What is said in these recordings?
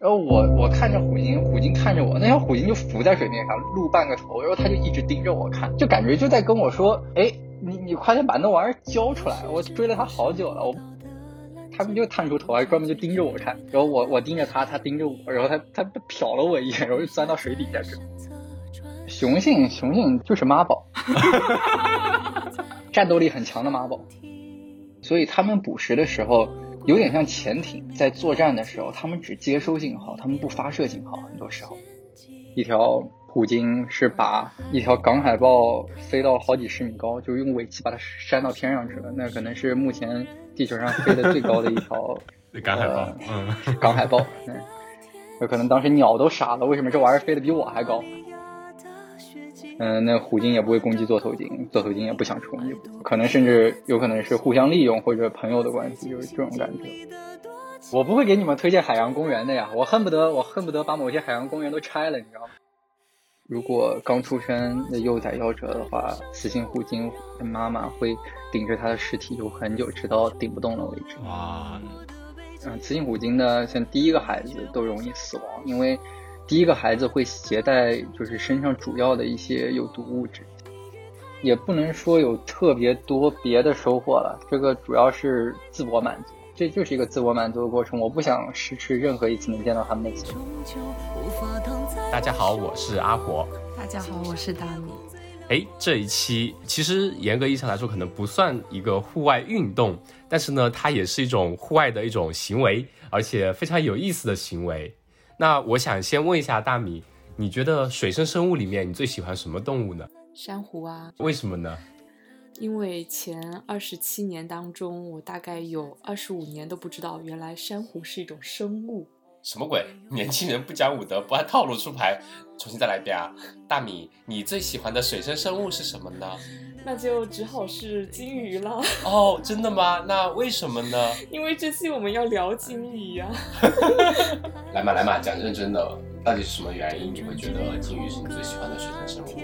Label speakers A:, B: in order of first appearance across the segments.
A: 然后我我看着虎鲸，虎鲸看着我，那条虎鲸就浮在水面上露半个头，然后它就一直盯着我看，就感觉就在跟我说，哎，你你快点把那玩意儿交出来，我追了它好久了，我。他们就探出头来，专门就盯着我看，然后我我盯着它，它盯着我，然后它它瞟了我一眼，然后就钻到水底下去。雄性雄性就是妈宝，战斗力很强的妈宝，所以它们捕食的时候有点像潜艇在作战的时候，他们只接收信号，他们不发射信号，很多时候。一条虎鲸是把一条港海豹飞到好几十米高，就用尾鳍把它扇到天上去了，那可能是目前。地球上飞得最高的一条
B: 港海豹，嗯，
A: 港海豹，嗯，有可能当时鸟都傻了，为什么这玩意儿飞得比我还高？嗯，那虎鲸也不会攻击座头鲸，座头鲸也不想去攻击，可能甚至有可能是互相利用或者朋友的关系，就是这种感觉。我不会给你们推荐海洋公园的呀，我恨不得我恨不得把某些海洋公园都拆了，你知道吗？如果刚出生的幼崽夭折的话，雌性虎鲸的妈妈会顶着它的尸体游很久，直到顶不动了为止。
B: 哇，
A: 嗯，雌性虎鲸呢，像第一个孩子都容易死亡，因为第一个孩子会携带就是身上主要的一些有毒物质，也不能说有特别多别的收获了，这个主要是自我满足。这就是一个自我满足的过程，我不想失去任何一次能见到他们的机会。
B: 大家好，我是阿火。
C: 大家好，我是大米。
B: 哎，这一期其实严格意义上来说，可能不算一个户外运动，但是呢，它也是一种户外的一种行为，而且非常有意思的行为。那我想先问一下大米，你觉得水生生物里面你最喜欢什么动物呢？
C: 珊瑚啊。
B: 为什么呢？
C: 因为前二十七年当中，我大概有二十五年都不知道，原来珊瑚是一种生物。
B: 什么鬼？年轻人不讲武德，不按套路出牌，重新再来一遍啊！大米，你最喜欢的水生生物是什么呢？
C: 那就只好是金鱼了。
B: 哦，真的吗？那为什么呢？
C: 因为这期我们要聊金鱼呀。
B: 来嘛来嘛，讲认真的，到底是什么原因你会觉得金鱼是你最喜欢的水生生物？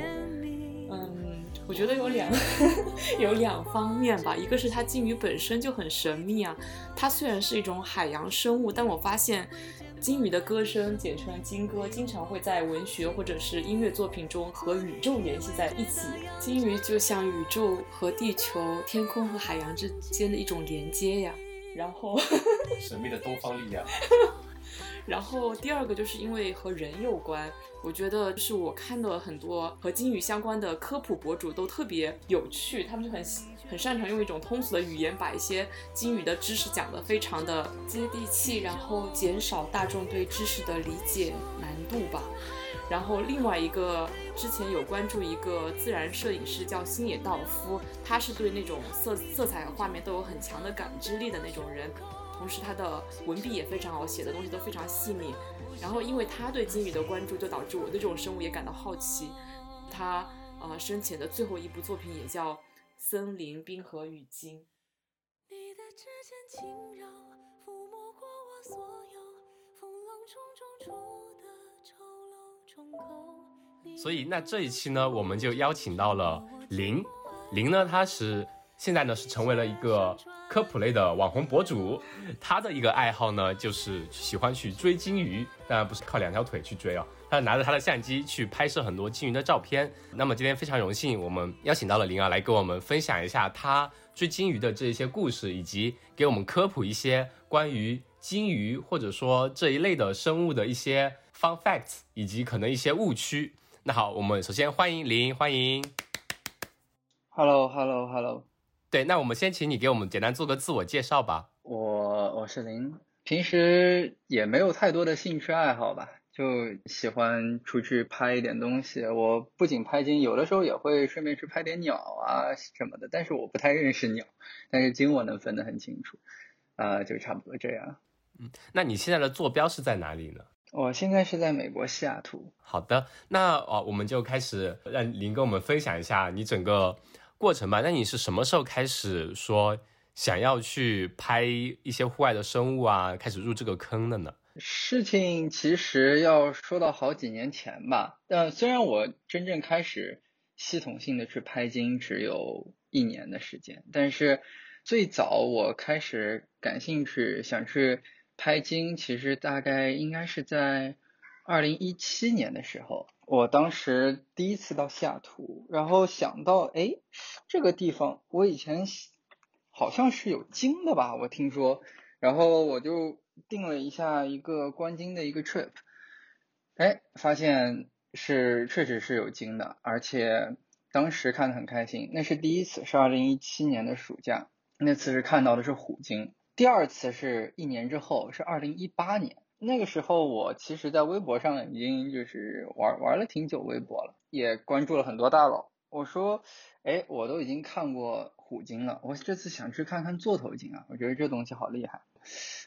C: 嗯我觉得有两 有两方面吧，一个是它金鱼本身就很神秘啊，它虽然是一种海洋生物，但我发现金鱼的歌声，简称金歌，经常会在文学或者是音乐作品中和宇宙联系在一起。金鱼就像宇宙和地球、天空和海洋之间的一种连接呀。然后，
B: 神秘的东方力量。
C: 然后第二个就是因为和人有关，我觉得就是我看到了很多和金鱼相关的科普博主都特别有趣，他们就很很擅长用一种通俗的语言把一些金鱼的知识讲得非常的接地气，然后减少大众对知识的理解难度吧。然后另外一个之前有关注一个自然摄影师叫星野道夫，他是对那种色色彩和画面都有很强的感知力的那种人。同时，他的文笔也非常好，写的东西都非常细腻。然后，因为他对金鱼的关注，就导致我对这种生物也感到好奇。他呃生前的最后一部作品也叫《森林冰河与鲸》。
B: 所以，那这一期呢，我们就邀请到了林。林呢，他是现在呢是成为了一个。科普类的网红博主，他的一个爱好呢，就是喜欢去追金鱼，当然不是靠两条腿去追哦，他拿着他的相机去拍摄很多金鱼的照片。那么今天非常荣幸，我们邀请到了灵儿来给我们分享一下他追金鱼的这一些故事，以及给我们科普一些关于金鱼或者说这一类的生物的一些 fun facts，以及可能一些误区。那好，我们首先欢迎林，欢迎。
A: Hello，Hello，Hello。
B: 对，那我们先请你给我们简单做个自我介绍吧。
A: 我我是林，平时也没有太多的兴趣爱好吧，就喜欢出去拍一点东西。我不仅拍鲸，有的时候也会顺便去拍点鸟啊什么的。但是我不太认识鸟，但是鲸我能分得很清楚，啊，就差不多这样。
B: 嗯，那你现在的坐标是在哪里呢？
A: 我现在是在美国西雅图。
B: 好的，那哦，我们就开始让林跟我们分享一下你整个。过程吧，那你是什么时候开始说想要去拍一些户外的生物啊？开始入这个坑的呢？
A: 事情其实要说到好几年前吧，但虽然我真正开始系统性的去拍鲸只有一年的时间，但是最早我开始感兴趣想去拍鲸其实大概应该是在二零一七年的时候，我当时第一次到西雅图，然后想到，哎，这个地方我以前好像是有鲸的吧，我听说，然后我就定了一下一个观鲸的一个 trip，哎，发现是确实是有鲸的，而且当时看的很开心，那是第一次，是二零一七年的暑假，那次是看到的是虎鲸。第二次是一年之后，是二零一八年。那个时候，我其实在微博上已经就是玩玩了挺久微博了，也关注了很多大佬。我说，哎，我都已经看过虎鲸了，我这次想去看看座头鲸啊，我觉得这东西好厉害。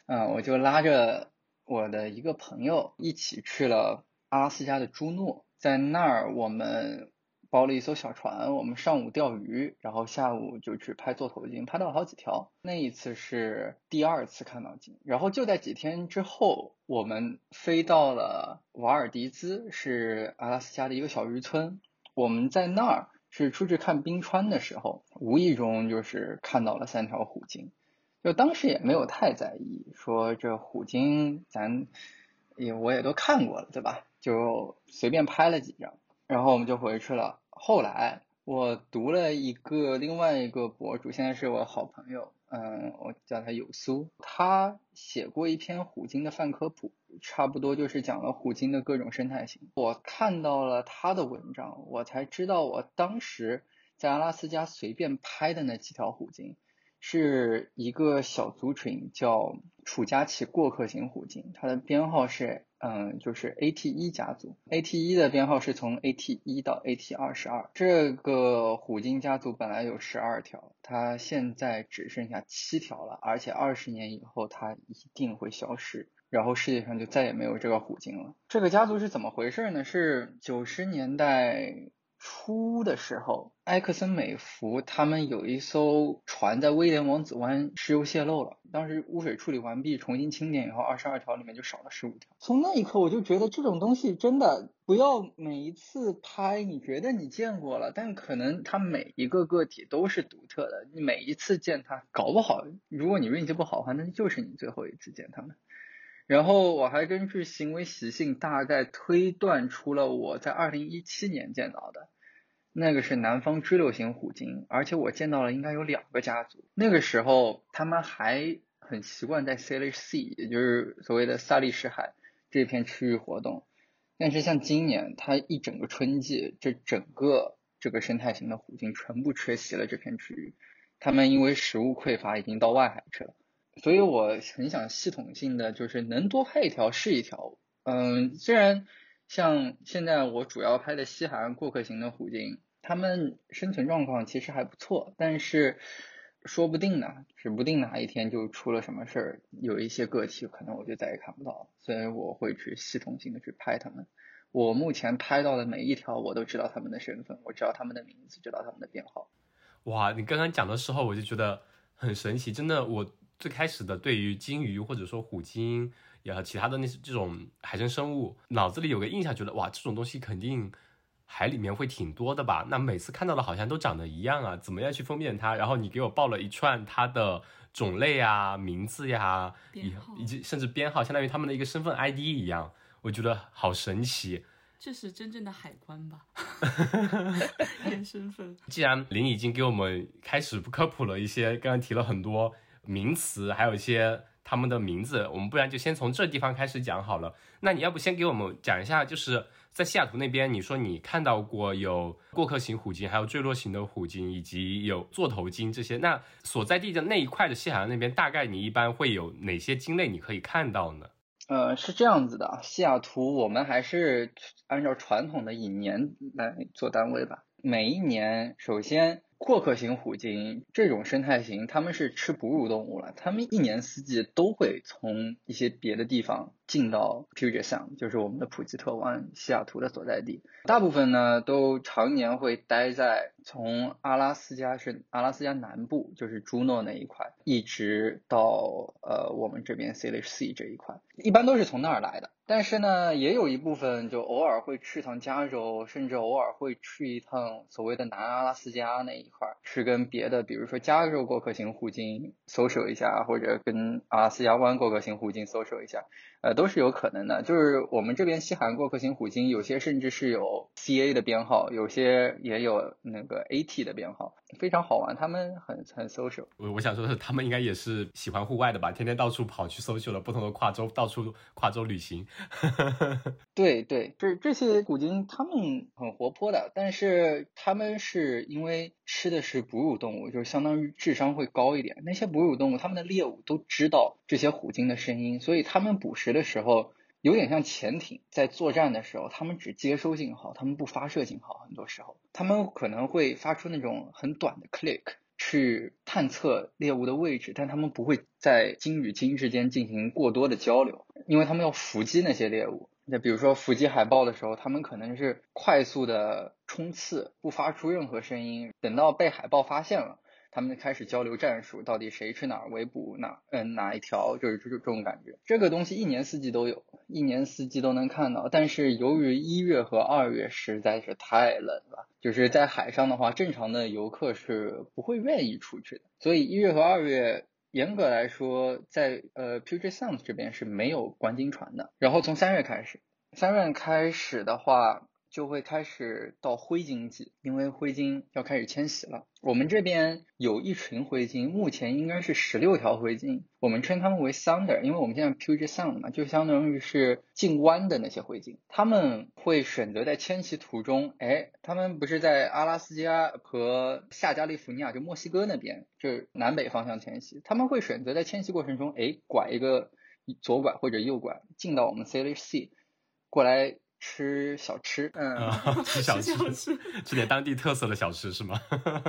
A: 嗯，我就拉着我的一个朋友一起去了阿拉斯加的朱诺，在那儿我们。包了一艘小船，我们上午钓鱼，然后下午就去拍座头鲸，拍到了好几条。那一次是第二次看到鲸，然后就在几天之后，我们飞到了瓦尔迪兹，是阿拉斯加的一个小渔村。我们在那儿是出去看冰川的时候，无意中就是看到了三条虎鲸，就当时也没有太在意，说这虎鲸咱也我也都看过了，对吧？就随便拍了几张。然后我们就回去了。后来我读了一个另外一个博主，现在是我好朋友，嗯，我叫他有苏，他写过一篇虎鲸的泛科普，差不多就是讲了虎鲸的各种生态型。我看到了他的文章，我才知道我当时在阿拉斯加随便拍的那几条虎鲸。是一个小族群，叫楚加奇过客型虎鲸，它的编号是嗯，就是 AT 一家族，AT 一的编号是从 AT 一到 AT 二十二。这个虎鲸家族本来有十二条，它现在只剩下七条了，而且二十年以后它一定会消失，然后世界上就再也没有这个虎鲸了。这个家族是怎么回事呢？是九十年代。初的时候，埃克森美孚他们有一艘船在威廉王子湾石油泄漏了，当时污水处理完毕，重新清点以后，二十二条里面就少了十五条。从那一刻，我就觉得这种东西真的不要每一次拍，你觉得你见过了，但可能它每一个个体都是独特的，你每一次见它，搞不好如果你运气不好的话，那就是你最后一次见它们。然后我还根据行为习性大概推断出了我在二零一七年见到的，那个是南方支流型虎鲸，而且我见到了应该有两个家族。那个时候他们还很习惯在 Salish Sea，也就是所谓的萨利什海这片区域活动。但是像今年，它一整个春季，这整个这个生态型的虎鲸全部缺席了这片区域，它们因为食物匮乏已经到外海去了。所以我很想系统性的，就是能多拍一条是一条。嗯，虽然像现在我主要拍的西海岸过客型的虎鲸，他们生存状况其实还不错，但是说不定呢，指不定哪一天就出了什么事儿，有一些个体可能我就再也看不到。所以我会去系统性的去拍他们。我目前拍到的每一条，我都知道它们的身份，我知道它们的名字，知道它们的编号。
B: 哇，你刚刚讲的时候，我就觉得很神奇，真的我。最开始的对于鲸鱼或者说虎鲸，也其他的那些这种海生生物，脑子里有个印象，觉得哇，这种东西肯定海里面会挺多的吧？那每次看到的好像都长得一样啊，怎么样去分辨它？然后你给我报了一串它的种类啊、名字呀，以以及甚至编号，相当于他们的一个身份 ID 一样，我觉得好神奇。
C: 这是真正的海关吧？验身份。
B: 既然林已经给我们开始科普了一些，刚刚提了很多。名词还有一些他们的名字，我们不然就先从这地方开始讲好了。那你要不先给我们讲一下，就是在西雅图那边，你说你看到过有过客型虎鲸，还有坠落型的虎鲸，以及有座头鲸这些。那所在地的那一块的西海岸那边，大概你一般会有哪些鲸类你可以看到呢？
A: 呃，是这样子的，西雅图我们还是按照传统的以年来做单位吧。每一年，首先。过客型虎鲸这种生态型，它们是吃哺乳动物了。它们一年四季都会从一些别的地方进到 Puget Sound，就是我们的普吉特湾西雅图的所在地。大部分呢都常年会待在从阿拉斯加是阿拉斯加南部，就是朱诺那一块，一直到呃我们这边 Salish Sea 这一块，一般都是从那儿来的。但是呢，也有一部分就偶尔会去趟加州，甚至偶尔会去一趟所谓的南阿拉斯加那一块，去跟别的，比如说加州过客型互金 social 一下，或者跟阿拉斯加湾过客型互金 social 一下，呃，都是有可能的。就是我们这边西韩过客型虎鲸，有些甚至是有 CA 的编号，有些也有那个 AT 的编号，非常好玩。他们很很 social。
B: 我我想说的是，他们应该也是喜欢户外的吧？天天到处跑去 social 了，不同的跨州，到处跨州旅行。
A: 对对，这这些虎鲸他们很活泼的，但是他们是因为吃的是哺乳动物，就是相当于智商会高一点。那些哺乳动物，他们的猎物都知道这些虎鲸的声音，所以他们捕食的时候有点像潜艇在作战的时候，他们只接收信号，他们不发射信号。很多时候，他们可能会发出那种很短的 click 去探测猎物的位置，但他们不会在鲸与鲸之间进行过多的交流。因为他们要伏击那些猎物，那比如说伏击海豹的时候，他们可能是快速的冲刺，不发出任何声音。等到被海豹发现了，他们开始交流战术，到底谁去哪儿围捕哪，嗯，哪一条，就是这种这种感觉。这个东西一年四季都有，一年四季都能看到。但是由于一月和二月实在是太冷了，就是在海上的话，正常的游客是不会愿意出去的。所以一月和二月。严格来说，在呃 Puget Sound 这边是没有观鲸船的。然后从三月开始，三月开始的话。就会开始到灰鲸季，因为灰鲸要开始迁徙了。我们这边有一群灰鲸，目前应该是十六条灰鲸，我们称它们为 Sounder，因为我们现在 Puget Sound 嘛，就相当于是进湾的那些灰鲸。他们会选择在迁徙途中，哎，他们不是在阿拉斯加和下加利福尼亚，就墨西哥那边，就是南北方向迁徙。他们会选择在迁徙过程中，哎，拐一个左拐或者右拐，进到我们 Salish Sea 过来。吃小吃，
B: 嗯，吃小吃，吃点当地特色的小吃是吗？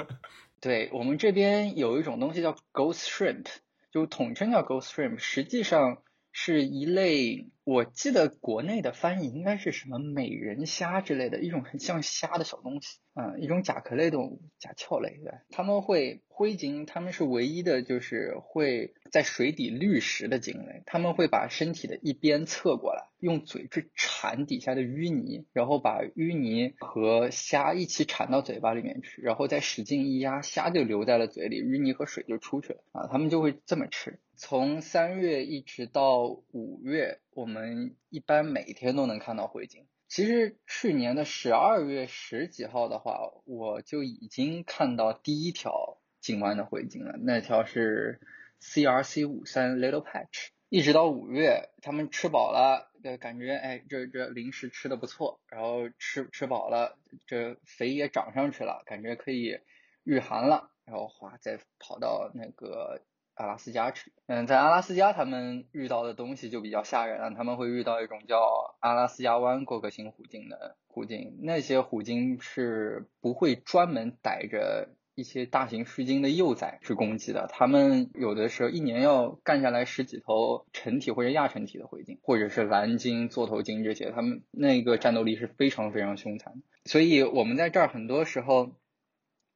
A: 对我们这边有一种东西叫 Ghost Shrimp，就统称叫 Ghost Shrimp，实际上是一类，我记得国内的翻译应该是什么美人虾之类的一种很像虾的小东西。嗯，一种甲壳类动物，甲壳类对，他们会灰鲸，他们是唯一的，就是会在水底滤食的鲸类。他们会把身体的一边侧过来，用嘴去铲底下的淤泥，然后把淤泥和虾一起铲到嘴巴里面去，然后再使劲一压，虾就留在了嘴里，淤泥和水就出去了啊。他们就会这么吃。从三月一直到五月，我们一般每天都能看到灰鲸。其实去年的十二月十几号的话，我就已经看到第一条鲸湾的灰鲸了。那条是 CRC 五三 Little Patch。一直到五月，他们吃饱了，呃感觉哎，这这零食吃的不错，然后吃吃饱了，这肥也长上去了，感觉可以御寒了，然后哗，再跑到那个。阿拉斯加去，嗯，在阿拉斯加他们遇到的东西就比较吓人了。他们会遇到一种叫阿拉斯加湾过客型虎鲸的虎鲸，那些虎鲸是不会专门逮着一些大型狮鲸的幼崽去攻击的。他们有的时候一年要干下来十几头成体或者亚成体的灰鲸，或者是蓝鲸、座头鲸这些，他们那个战斗力是非常非常凶残。所以我们在这儿很多时候，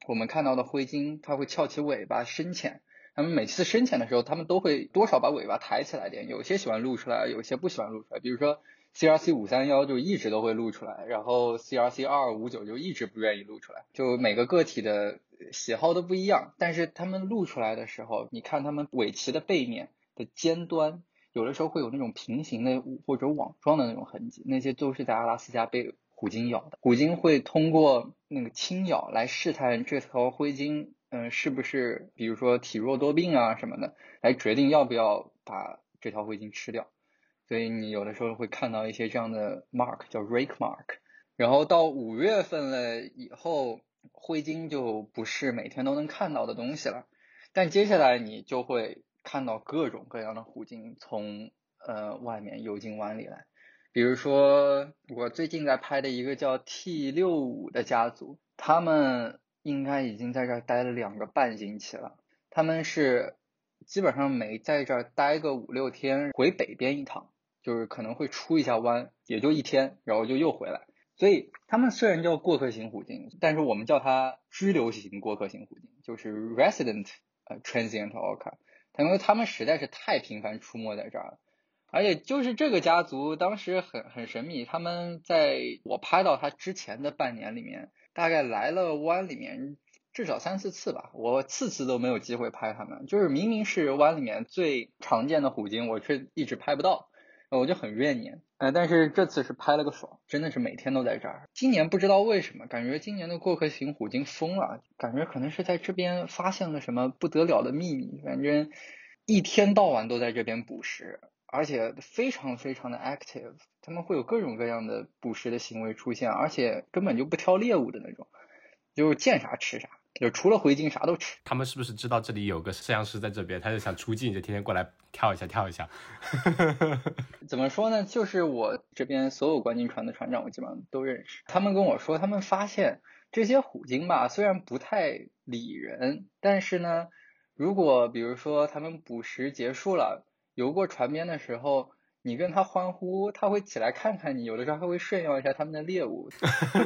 A: 我们看到的灰鲸，它会翘起尾巴深潜。他们每次深潜的时候，他们都会多少把尾巴抬起来点，有些喜欢露出来，有些不喜欢露出来。比如说 C R C 五三幺就一直都会露出来，然后 C R C 二五九就一直不愿意露出来。就每个个体的喜好都不一样，但是他们露出来的时候，你看他们尾鳍的背面的尖端，有的时候会有那种平行的或者网状的那种痕迹，那些都是在阿拉斯加被虎鲸咬的。虎鲸会通过那个轻咬来试探这条灰鲸。嗯，是不是比如说体弱多病啊什么的，来决定要不要把这条灰鲸吃掉？所以你有的时候会看到一些这样的 mark，叫 rake mark。然后到五月份了以后，灰鲸就不是每天都能看到的东西了。但接下来你就会看到各种各样的虎鲸从呃外面游进湾里来。比如说我最近在拍的一个叫 T 六五的家族，他们。应该已经在这儿待了两个半星期了。他们是基本上每在这儿待个五六天，回北边一趟，就是可能会出一下湾，也就一天，然后就又回来。所以他们虽然叫过客型虎鲸，但是我们叫它居留型过客型虎鲸，就是 resident 呃 transient orca，因为他们实在是太频繁出没在这儿了。而且就是这个家族当时很很神秘，他们在我拍到他之前的半年里面，大概来了湾里面至少三四次吧，我次次都没有机会拍他们，就是明明是湾里面最常见的虎鲸，我却一直拍不到。我就很怨念，呃，但是这次是拍了个爽，真的是每天都在这儿。今年不知道为什么，感觉今年的过客型虎鲸疯了，感觉可能是在这边发现了什么不得了的秘密，反正一天到晚都在这边捕食，而且非常非常的 active，他们会有各种各样的捕食的行为出现，而且根本就不挑猎物的那种，就是见啥吃啥。就除了回鲸啥都吃。
B: 他们是不是知道这里有个摄像师在这边，他就想出镜，就天天过来跳一下跳一下。
A: 怎么说呢？就是我这边所有观鲸船的船长，我基本上都认识。他们跟我说，他们发现这些虎鲸吧，虽然不太理人，但是呢，如果比如说他们捕食结束了，游过船边的时候。你跟他欢呼，他会起来看看你，有的时候还会炫耀一下他们的猎物。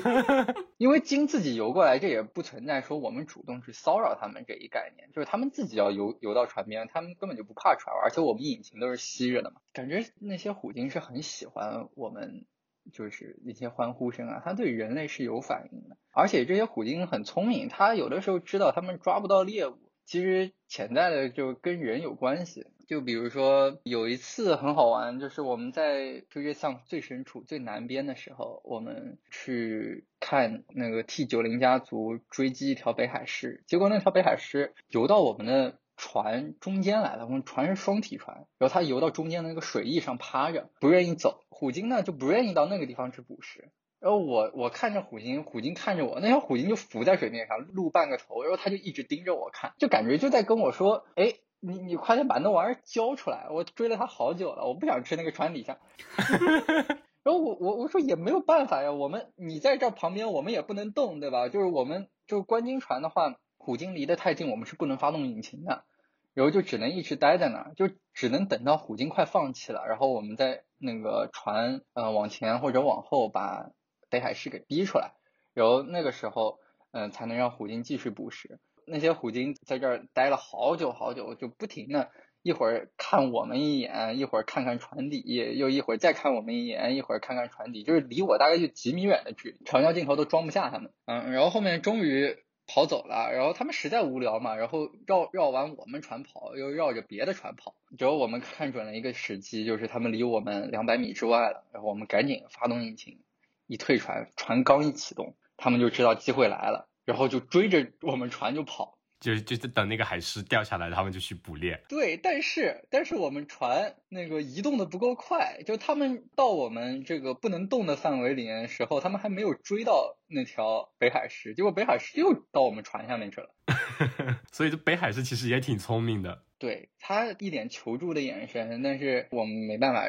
A: 因为鲸自己游过来，这也不存在说我们主动去骚扰他们这一概念，就是他们自己要游游到船边，他们根本就不怕船，而且我们引擎都是吸着的嘛。感觉那些虎鲸是很喜欢我们，就是那些欢呼声啊，它对人类是有反应的。而且这些虎鲸很聪明，它有的时候知道它们抓不到猎物，其实潜在的就跟人有关系。就比如说有一次很好玩，就是我们在世界上最深处、最南边的时候，我们去看那个 T 九零家族追击一条北海狮，结果那条北海狮游到我们的船中间来了。我们船是双体船，然后它游到中间的那个水翼上趴着，不愿意走。虎鲸呢就不愿意到那个地方去捕食。然后我我看着虎鲸，虎鲸看着我，那条虎鲸就浮在水面上露半个头，然后它就一直盯着我看，就感觉就在跟我说，哎。你你快点把那玩意儿交出来！我追了它好久了，我不想吃那个船底下。然后我我我说也没有办法呀，我们你在这旁边，我们也不能动，对吧？就是我们就是观鲸船的话，虎鲸离得太近，我们是不能发动引擎的，然后就只能一直待在那儿，就只能等到虎鲸快放弃了，然后我们再那个船呃往前或者往后把北海狮给逼出来，然后那个时候嗯才能让虎鲸继续捕食。那些虎鲸在这儿待了好久好久，就不停的，一会儿看我们一眼，一会儿看看船底，又一会儿再看我们一眼，一会儿看看船底，就是离我大概就几米远的距离，长焦镜头都装不下他们。嗯，然后后面终于跑走了，然后他们实在无聊嘛，然后绕绕完我们船跑，又绕着别的船跑，只有我们看准了一个时机，就是他们离我们两百米之外了，然后我们赶紧发动引擎，一退船，船刚一启动，他们就知道机会来了。然后就追着我们船就跑，
B: 就就是等那个海狮掉下来，他们就去捕猎。
A: 对，但是但是我们船那个移动的不够快，就他们到我们这个不能动的范围里面的时候，他们还没有追到那条北海狮，结果北海狮又到我们船下面去了。
B: 所以这北海狮其实也挺聪明的，
A: 对他一点求助的眼神，但是我们没办法，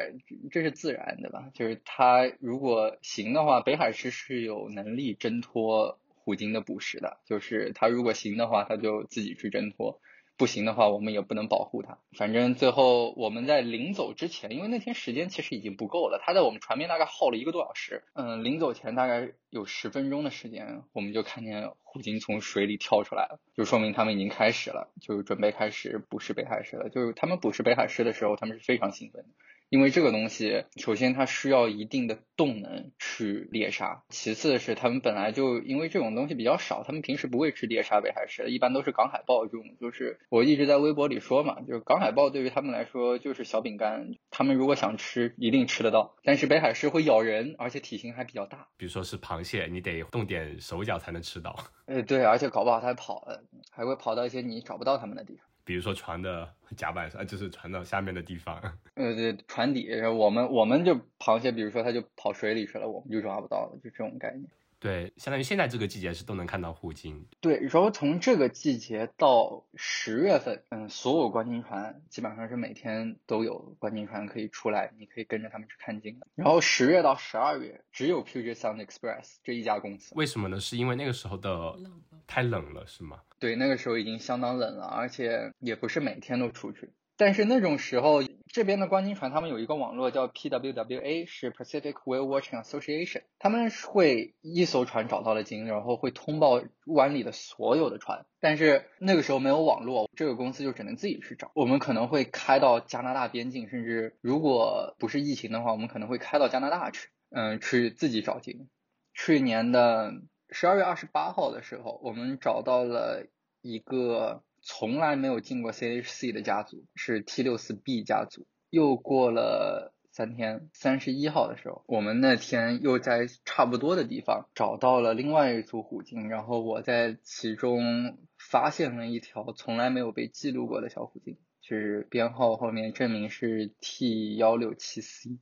A: 这是自然的吧？就是他如果行的话，北海狮是有能力挣脱。虎鲸的捕食的，就是它如果行的话，它就自己去挣脱；不行的话，我们也不能保护它。反正最后我们在临走之前，因为那天时间其实已经不够了，它在我们船边大概耗了一个多小时。嗯，临走前大概有十分钟的时间，我们就看见虎鲸从水里跳出来了，就说明他们已经开始了，就准备开始捕食北海狮了。就是他们捕食北海狮的时候，他们是非常兴奋。因为这个东西，首先它需要一定的动能去猎杀，其次是他们本来就因为这种东西比较少，他们平时不会吃猎杀北海狮，一般都是港海豹这种。就是我一直在微博里说嘛，就是港海豹对于他们来说就是小饼干，他们如果想吃，一定吃得到。但是北海狮会咬人，而且体型还比较大。
B: 比如说是螃蟹，你得动点手脚才能吃到。
A: 呃，对，而且搞不好它还跑，还会跑到一些你找不到它们的地方。
B: 比如说船的甲板上，就是船到下面的地方。
A: 呃，对，船底，我们我们就螃蟹，比如说它就跑水里去了，我们就抓不到了，就这种概念。
B: 对，相当于现在这个季节是都能看到护鲸。
A: 对，然后从这个季节到十月份，嗯，所有观鲸船基本上是每天都有观鲸船可以出来，你可以跟着他们去看鲸的。然后十月到十二月，只有 Puget Sound Express 这一家公司。
B: 为什么呢？是因为那个时候的太冷了，是吗？
A: 对，那个时候已经相当冷了，而且也不是每天都出去。但是那种时候，这边的观鲸船，他们有一个网络叫 PWWA，是 Pacific Whale Watching Association，他们会一艘船找到了鲸，然后会通报湾里的所有的船。但是那个时候没有网络，这个公司就只能自己去找。我们可能会开到加拿大边境，甚至如果不是疫情的话，我们可能会开到加拿大去，嗯，去自己找鲸。去年的十二月二十八号的时候，我们找到了一个。从来没有进过 CHC 的家族是 T 六四 B 家族。又过了三天，三十一号的时候，我们那天又在差不多的地方找到了另外一组虎鲸，然后我在其中发现了一条从来没有被记录过的小虎鲸，就是编号后面证明是 T 幺六七 C。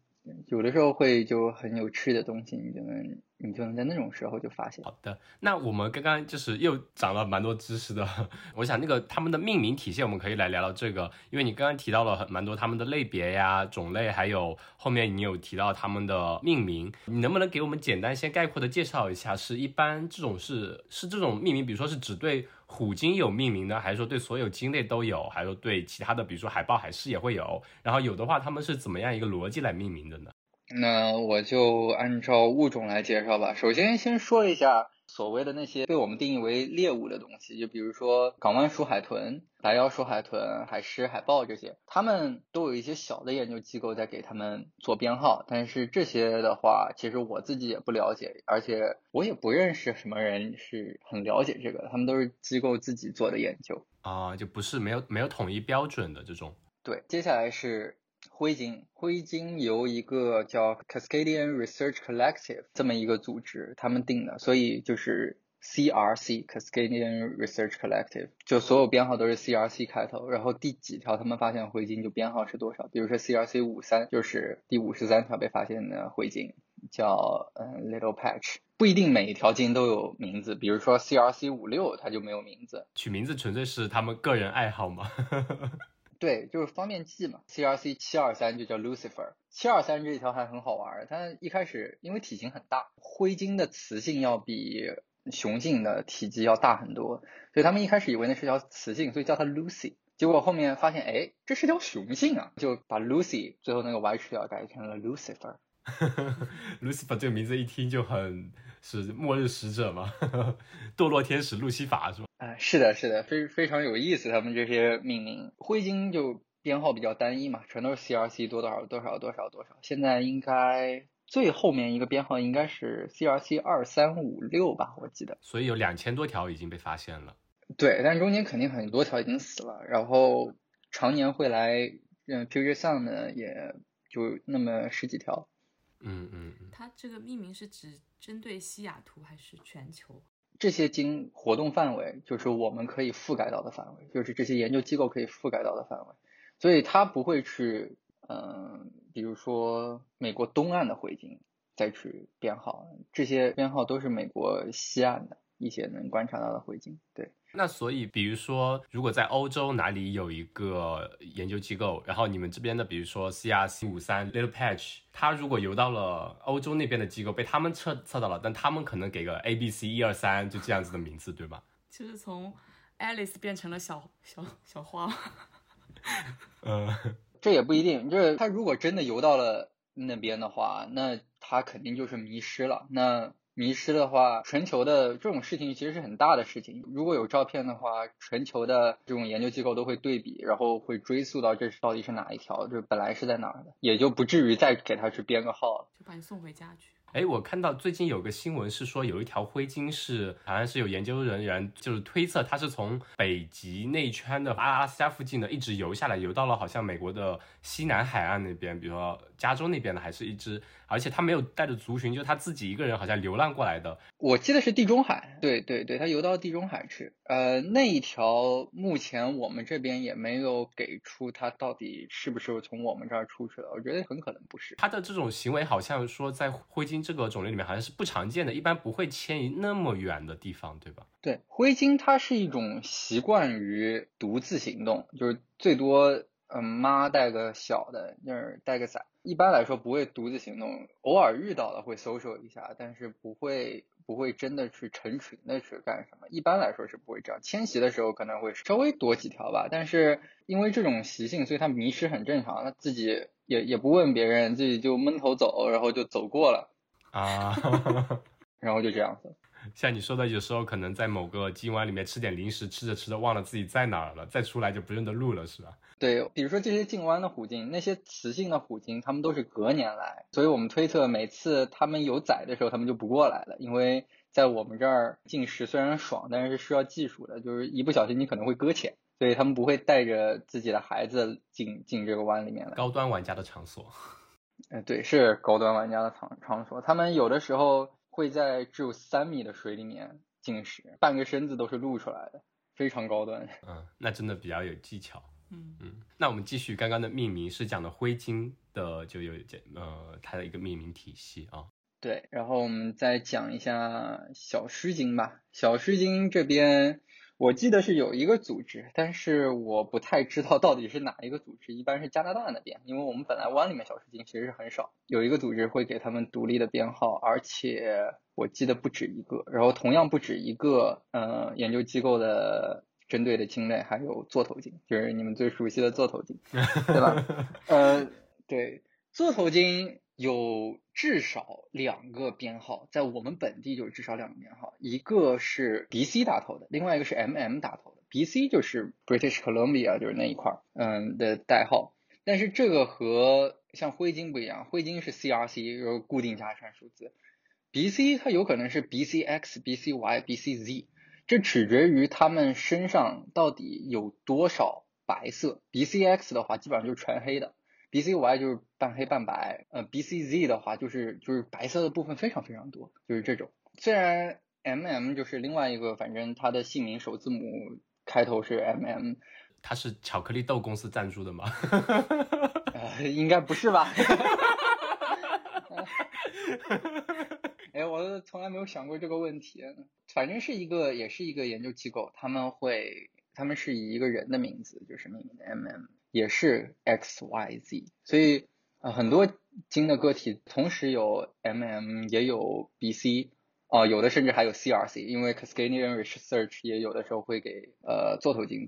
A: 有的时候会就很有趣的东西，你就能你就能在那种时候就发现。
B: 好的，那我们刚刚就是又长了蛮多知识的。我想那个他们的命名体系，我们可以来聊聊这个，因为你刚刚提到了很蛮多他们的类别呀、种类，还有后面你有提到他们的命名，你能不能给我们简单先概括的介绍一下？是一般这种是是这种命名，比如说是只对。虎鲸有命名呢，还是说对所有鲸类都有？还是说对其他的，比如说海豹、海狮也会有？然后有的话，他们是怎么样一个逻辑来命名的呢？
A: 那我就按照物种来介绍吧。首先，先说一下。所谓的那些被我们定义为猎物的东西，就比如说港湾鼠海豚、白腰鼠海豚、海狮、海豹这些，他们都有一些小的研究机构在给他们做编号。但是这些的话，其实我自己也不了解，而且我也不认识什么人是很了解这个，他们都是机构自己做的研究
B: 啊，就不是没有没有统一标准的这种。
A: 对，接下来是。灰鲸，灰鲸由一个叫 Cascadian Research Collective 这么一个组织他们定的，所以就是 CRC Cascadian Research Collective，就所有编号都是 CRC 开头，然后第几条他们发现灰鲸就编号是多少，比如说 CRC 五三就是第五十三条被发现的灰鲸，叫嗯 Little Patch，不一定每一条鲸都有名字，比如说 CRC 五六它就没有名字，
B: 取名字纯粹是他们个人爱好吗？
A: 对，就是方便记嘛。CRC 七二三就叫 Lucifer。七二三这一条还很好玩，它一开始因为体型很大，灰鲸的雌性要比雄性的体积要大很多，所以他们一开始以为那是条雌性，所以叫它 Lucy。结果后面发现，哎，这是条雄性啊，就把 Lucy 最后那个 Y 去掉，改成了 Lucifer。
B: Lucifer 这个名字一听就很是末日使者嘛，堕落天使路西法是吧？
A: 啊，是的，是的，非非常有意思。他们这些命名，灰鲸就编号比较单一嘛，全都是 CRC 多多少多少多少多少。现在应该最后面一个编号应该是 CRC 二三五六吧，我记得。
B: 所以有两千多条已经被发现了。
A: 对，但中间肯定很多条已经死了。然后常年会来嗯 Puget Sound 呢，也就那么十几条。
B: 嗯嗯嗯。
C: 它这个命名是指针对西雅图还是全球？
A: 这些经活动范围就是我们可以覆盖到的范围，就是这些研究机构可以覆盖到的范围，所以它不会去，嗯，比如说美国东岸的回金再去编号，这些编号都是美国西岸的一些能观察到的回金，对。
B: 那所以，比如说，如果在欧洲哪里有一个研究机构，然后你们这边的，比如说 CRC 五三 Little Patch，它如果游到了欧洲那边的机构，被他们测测到了，但他们可能给个 A B C 一二三就这样子的名字，对吧？
C: 就是从 Alice 变成了小小小花。
B: 嗯，
A: 这也不一定，就是他如果真的游到了那边的话，那他肯定就是迷失了。那迷失的话，全球的这种事情其实是很大的事情。如果有照片的话，全球的这种研究机构都会对比，然后会追溯到这是到底是哪一条，就本来是在哪儿的，也就不至于再给他去编个号了，
C: 就把你送回家去。
B: 哎，我看到最近有个新闻是说，有一条灰鲸是，好像是有研究人员就是推测它是从北极内圈的阿拉斯加附近的一直游下来，游到了好像美国的西南海岸那边，比如说加州那边的，还是一只。而且他没有带着族群，就他自己一个人，好像流浪过来的。
A: 我记得是地中海，对对对，他游到地中海去。呃，那一条目前我们这边也没有给出他到底是不是从我们这儿出去的，我觉得很可能不是。
B: 他的这种行为好像说在灰鲸这个种类里面好像是不常见的，一般不会迁移那么远的地方，对吧？
A: 对，灰鲸它是一种习惯于独自行动，就是最多嗯妈带个小的，就是带个崽。一般来说不会独自行动，偶尔遇到了会搜索一下，但是不会不会真的去成群的去干什么。一般来说是不会这样。迁徙的时候可能会稍微多几条吧，但是因为这种习性，所以它迷失很正常。它自己也也不问别人，自己就闷头走，然后就走过了
B: 啊，
A: 然后就这样子。
B: 像你说的，有时候可能在某个金湾里面吃点零食，吃着吃着忘了自己在哪儿了，再出来就不认得路了，是吧？
A: 对，比如说这些进湾的虎鲸，那些雌性的虎鲸，它们都是隔年来，所以我们推测每次它们有崽的时候，它们就不过来了，因为在我们这儿进食虽然爽，但是是需要技术的，就是一不小心你可能会搁浅，所以他们不会带着自己的孩子进进这个湾里面来。
B: 高端玩家的场所，
A: 哎，对，是高端玩家的场场所，他们有的时候。会在只有三米的水里面进食，半个身子都是露出来的，非常高端。
B: 嗯，那真的比较有技巧。嗯嗯，那我们继续刚刚的命名，是讲的灰鲸的，就有讲呃它的一个命名体系啊。
A: 对，然后我们再讲一下小狮鲸吧，小狮鲸这边。我记得是有一个组织，但是我不太知道到底是哪一个组织。一般是加拿大那边，因为我们本来湾里面小须鲸其实是很少。有一个组织会给他们独立的编号，而且我记得不止一个。然后同样不止一个，呃，研究机构的针对的鲸类还有座头鲸，就是你们最熟悉的座头鲸，对吧？呃，对，座头鲸。有至少两个编号，在我们本地就是至少两个编号，一个是 B C 打头的，另外一个是 M M 打头的。B C 就是 British Columbia，就是那一块儿，嗯的代号。但是这个和像灰鲸不一样，灰鲸是 C R C，就是固定加权数字。B C 它有可能是 B C X、B C Y、B C Z，这取决于它们身上到底有多少白色。B C X 的话，基本上就是全黑的。B C Y 就是半黑半白，呃，B C Z 的话就是就是白色的部分非常非常多，就是这种。虽然 M M 就是另外一个，反正它的姓名首字母开头是 M M，
B: 它是巧克力豆公司赞助的吗？
A: 呃，应该不是吧？哎，我从来没有想过这个问题。反正是一个，也是一个研究机构，他们会，他们是以一个人的名字就是命名的 M M。也是 X Y Z，所以啊很多鲸的个体同时有 M M 也有 B C，啊有的甚至还有 C R C，因为 Cascadian Research 也有的时候会给呃座头鲸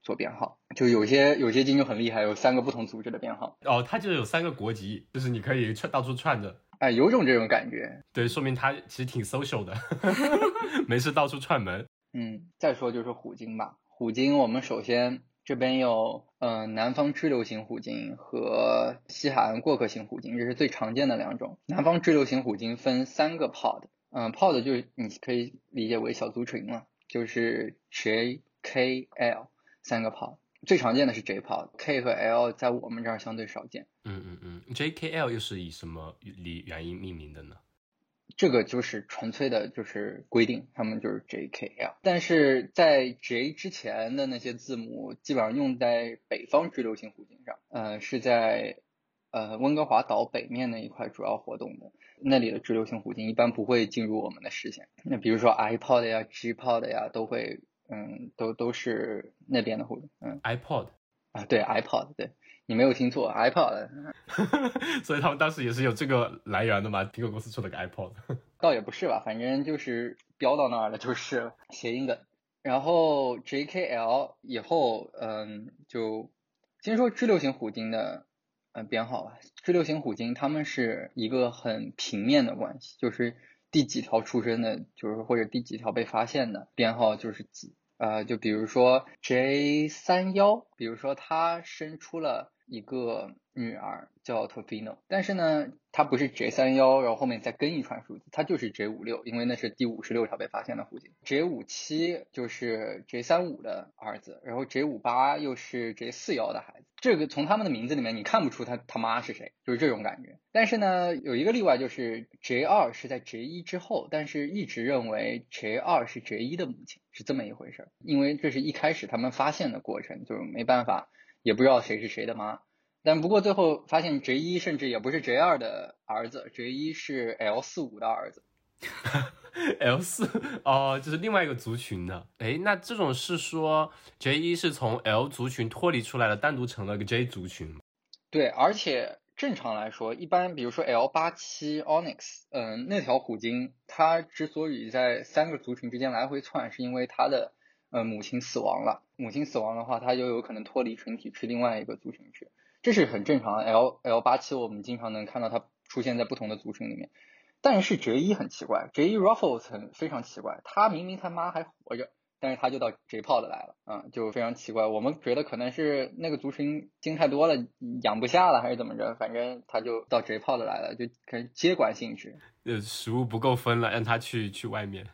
A: 做编号，就有些有些鲸就很厉害，有三个不同组织的编号。
B: 哦，它就有三个国籍，就是你可以串到处串着。
A: 哎，有种这种感觉。
B: 对，说明它其实挺 social 的，没事到处串门。
A: 嗯，再说就是虎鲸吧，虎鲸我们首先。这边有，嗯，南方支流型虎鲸和西海岸过客型虎鲸，这是最常见的两种。南方支流型虎鲸分三个 pod，嗯，pod 就是你可以理解为小族群嘛，就是 J、K、L 三个 pod，最常见的是 J pod，K 和 L 在我们这儿相对少见。
B: 嗯嗯嗯，J、K、L 又是以什么理原因命名的呢？
A: 这个就是纯粹的，就是规定，他们就是 J K L，但是在 J 之前的那些字母，基本上用在北方直流型虎鲸上，呃，是在呃温哥华岛北面那一块主要活动的，那里的直流型虎鲸一般不会进入我们的视线。那比如说 iPod 呀、G Pod 呀，都会，嗯，都都是那边的虎鲸。嗯
B: ，iPod
A: 啊，对 iPod，对。你没有听错，iPod，
B: 所以他们当时也是有这个来源的嘛？苹果公司出了个 iPod，
A: 倒也不是吧，反正就是标到那儿了，就是谐音梗。然后 JKL 以后，嗯，就先说支流型虎鲸的嗯编号吧。支流型虎鲸它们是一个很平面的关系，就是第几条出生的，就是或者第几条被发现的编号就是几。呃，就比如说 J 三幺，比如说它生出了。一个女儿叫 Tofino，但是呢，她不是 J 三幺，然后后面再跟一串数字，她就是 J 五六，因为那是第五十六条被发现的虎鲸。J 五七就是 J 三五的儿子，然后 J 五八又是 J 四幺的孩子。这个从他们的名字里面你看不出他他妈是谁，就是这种感觉。但是呢，有一个例外，就是 J 二是在 J 一之后，但是一直认为 J 二是 J 一的母亲，是这么一回事。因为这是一开始他们发现的过程，就是没办法。也不知道谁是谁的妈，但不过最后发现 J 一甚至也不是 J 二的儿子，J 一是 L 四五的儿子。
B: L 四哦，就是另外一个族群的。哎，那这种是说 J 一是从 L 族群脱离出来了，单独成了个 J 族群
A: 对，而且正常来说，一般比如说 L 八七 Onyx，嗯，那条虎鲸它之所以在三个族群之间来回窜，是因为它的呃母亲死亡了。母亲死亡的话，它就有可能脱离群体去另外一个族群去，这是很正常的。L L 八七我们经常能看到它出现在不同的族群里面。但是 J 一很奇怪，J 一 Ruffles 非常奇怪，他明明他妈还活着。但是他就到 J Pod 来了，嗯，就非常奇怪。我们觉得可能是那个族群精太多了，养不下了，还是怎么着？反正他就到 J Pod 来了，就可能接管性质。
B: 呃，食物不够分了，让他去去外面。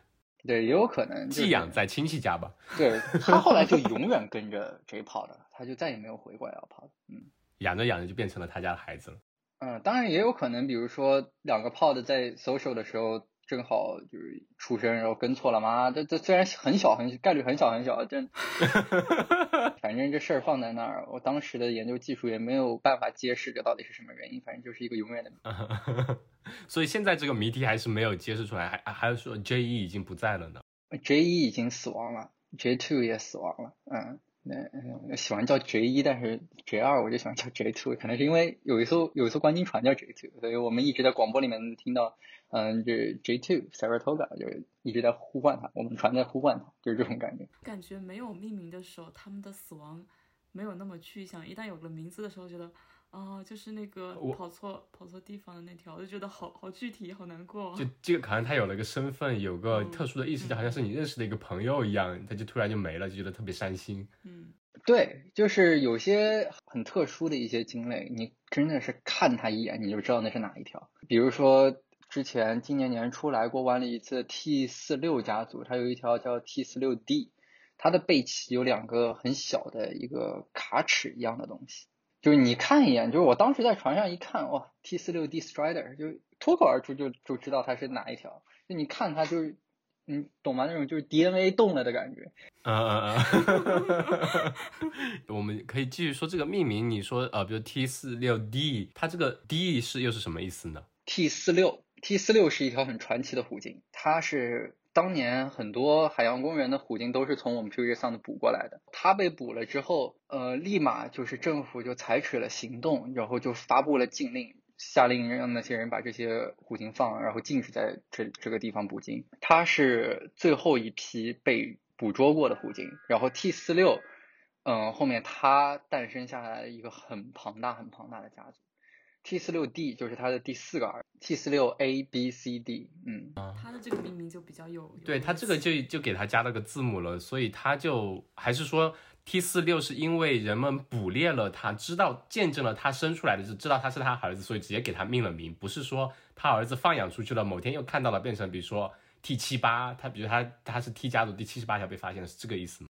A: 对，也有可能
B: 寄养在亲戚家吧。
A: 对他后来就永远跟着 J 跑的他就再也没有回过 L Pod。嗯，
B: 养着养着就变成了他家的孩子了。
A: 嗯，当然也有可能，比如说两个 Pod 在 social 的时候。正好就是出生，然后跟错了妈。这这虽然很小很概率很小很小，真，反正这事儿放在那儿，我当时的研究技术也没有办法揭示这到底是什么原因，反正就是一个永远的谜。
B: 所以现在这个谜题还是没有揭示出来，还还是说 J 一已经不在了呢
A: ？J 一已经死亡了，J two 也死亡了，嗯。那喜欢叫 J 一，但是 J 二我就喜欢叫 J two，可能是因为有一艘有一艘观鲸船叫 J two，所以我们一直在广播里面听到，嗯，这 J two Saratoga 就一直在呼唤它，我们船在呼唤它，就是这种感觉。
C: 感觉没有命名的时候，他们的死亡没有那么具象，一旦有了名字的时候，觉得。哦，就是那个跑错跑错地方的那条，我就觉得好好具体，好难过。
B: 就这个，好像他有了个身份，有个特殊的意思，就好像是你认识的一个朋友一样，他就突然就没了，就觉得特别伤心。
C: 嗯，
A: 对，就是有些很特殊的一些鲸类，你真的是看它一眼你就知道那是哪一条。比如说之前今年年初来过玩了一次 T 四六家族，它有一条叫 T 四六 D，它的背鳍有两个很小的一个卡齿一样的东西。就是你看一眼，就是我当时在船上一看，哇，T 四六 D Strider，就脱口而出就就知道它是哪一条。就你看它就是，你懂吗？那种就是 DNA 动了的感觉。
B: 啊啊啊！我们可以继续说这个命名。你说呃，比如 T 四六 D，它这个 D 是又是什么意思呢
A: ？T 四六 T 四六是一条很传奇的虎鲸，它是。当年很多海洋公园的虎鲸都是从我们 Puget Sound 捕过来的。它被捕了之后，呃，立马就是政府就采取了行动，然后就发布了禁令，下令让那些人把这些虎鲸放，然后禁止在这这个地方捕鲸。它是最后一批被捕捉过的虎鲸。然后 T 四六，嗯，后面它诞生下来一个很庞大、很庞大的家族。T 四六 D 就是它的第四个儿，T 四六 A B C D，嗯，
C: 它的这个命名就比较有，
B: 对它这个就就给它加了个字母了，所以它就还是说 T 四六是因为人们捕猎了它，知道见证了它生出来的，是知道它是他儿子，所以直接给它命了名，不是说他儿子放养出去了，某天又看到了变成比如说 T 七八，他比如他他是 T 家族第七十八条被发现的是这个意思吗？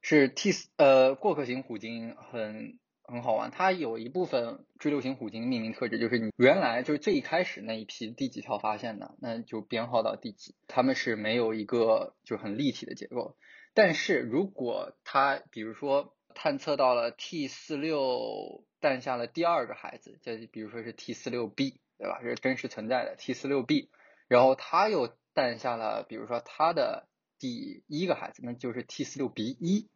A: 是 T 呃过客型虎鲸很。很好玩，它有一部分追流型虎鲸命名特质，就是你原来就是最开始那一批第几条发现的，那就编号到第几。它们是没有一个就很立体的结构，但是如果它比如说探测到了 T 四六诞下了第二个孩子，就比如说是 T 四六 B，对吧？是真实存在的 T 四六 B，然后它又诞下了比如说它的第一个孩子，那就是 T 四六 B 一。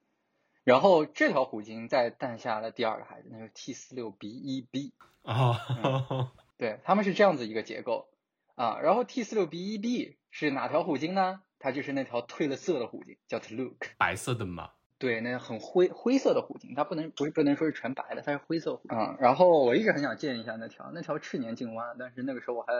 A: 然后这条虎鲸再诞下了第二个孩子，那就是 T 四六 B 一 B
B: 啊，
A: 对，他们是这样子一个结构啊。然后 T 四六 B 一 B 是哪条虎鲸呢？它就是那条褪了色的虎鲸，叫 Tluke，
B: 白色的嘛？
A: 对，那很灰灰色的虎鲸，它不能不是不能说是全白的，它是灰色虎啊。然后我一直很想见一下那条那条赤年鲸湾，但是那个时候我还。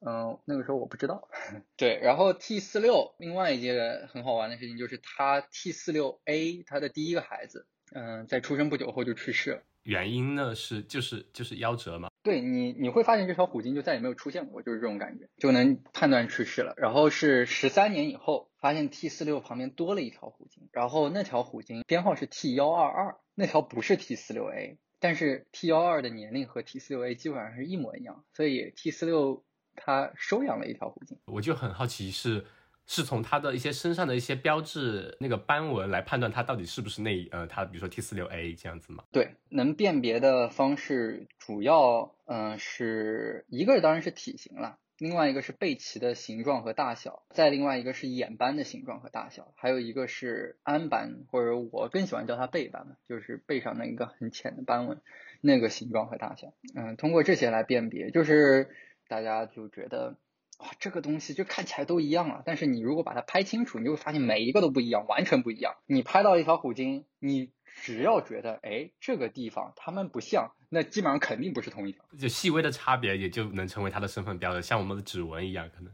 A: 嗯，那个时候我不知道。对，然后 T 四六另外一件很好玩的事情就是他 T 四六 A 他的第一个孩子，嗯，在出生不久后就去世了。
B: 原因呢是就是就是夭折嘛。
A: 对你你会发现这条虎鲸就再也没有出现过，就是这种感觉，就能判断去世了。然后是十三年以后发现 T 四六旁边多了一条虎鲸，然后那条虎鲸编号是 T 幺二二，那条不是 T 四六 A，但是 T 幺二的年龄和 T 四六 A 基本上是一模一样，所以 T 四六。他收养了一条虎鲸，
B: 我就很好奇，是是从它的一些身上的一些标志那个斑纹来判断它到底是不是那呃，它比如说 T 四六 A 这样子吗？
A: 对，能辨别的方式主要嗯是一个当然是体型了，另外一个是背鳍的形状和大小，再另外一个是眼斑的形状和大小，还有一个是鞍斑或者我更喜欢叫它背斑就是背上那一个很浅的斑纹。那个形状和大小。嗯，通过这些来辨别，就是大家就觉得哇，这个东西就看起来都一样了，但是你如果把它拍清楚，你就会发现每一个都不一样，完全不一样。你拍到一条虎鲸，你只要觉得哎这个地方它们不像，那基本上肯定不是同一条。
B: 就细微的差别也就能成为它的身份标志，像我们的指纹一样，可能。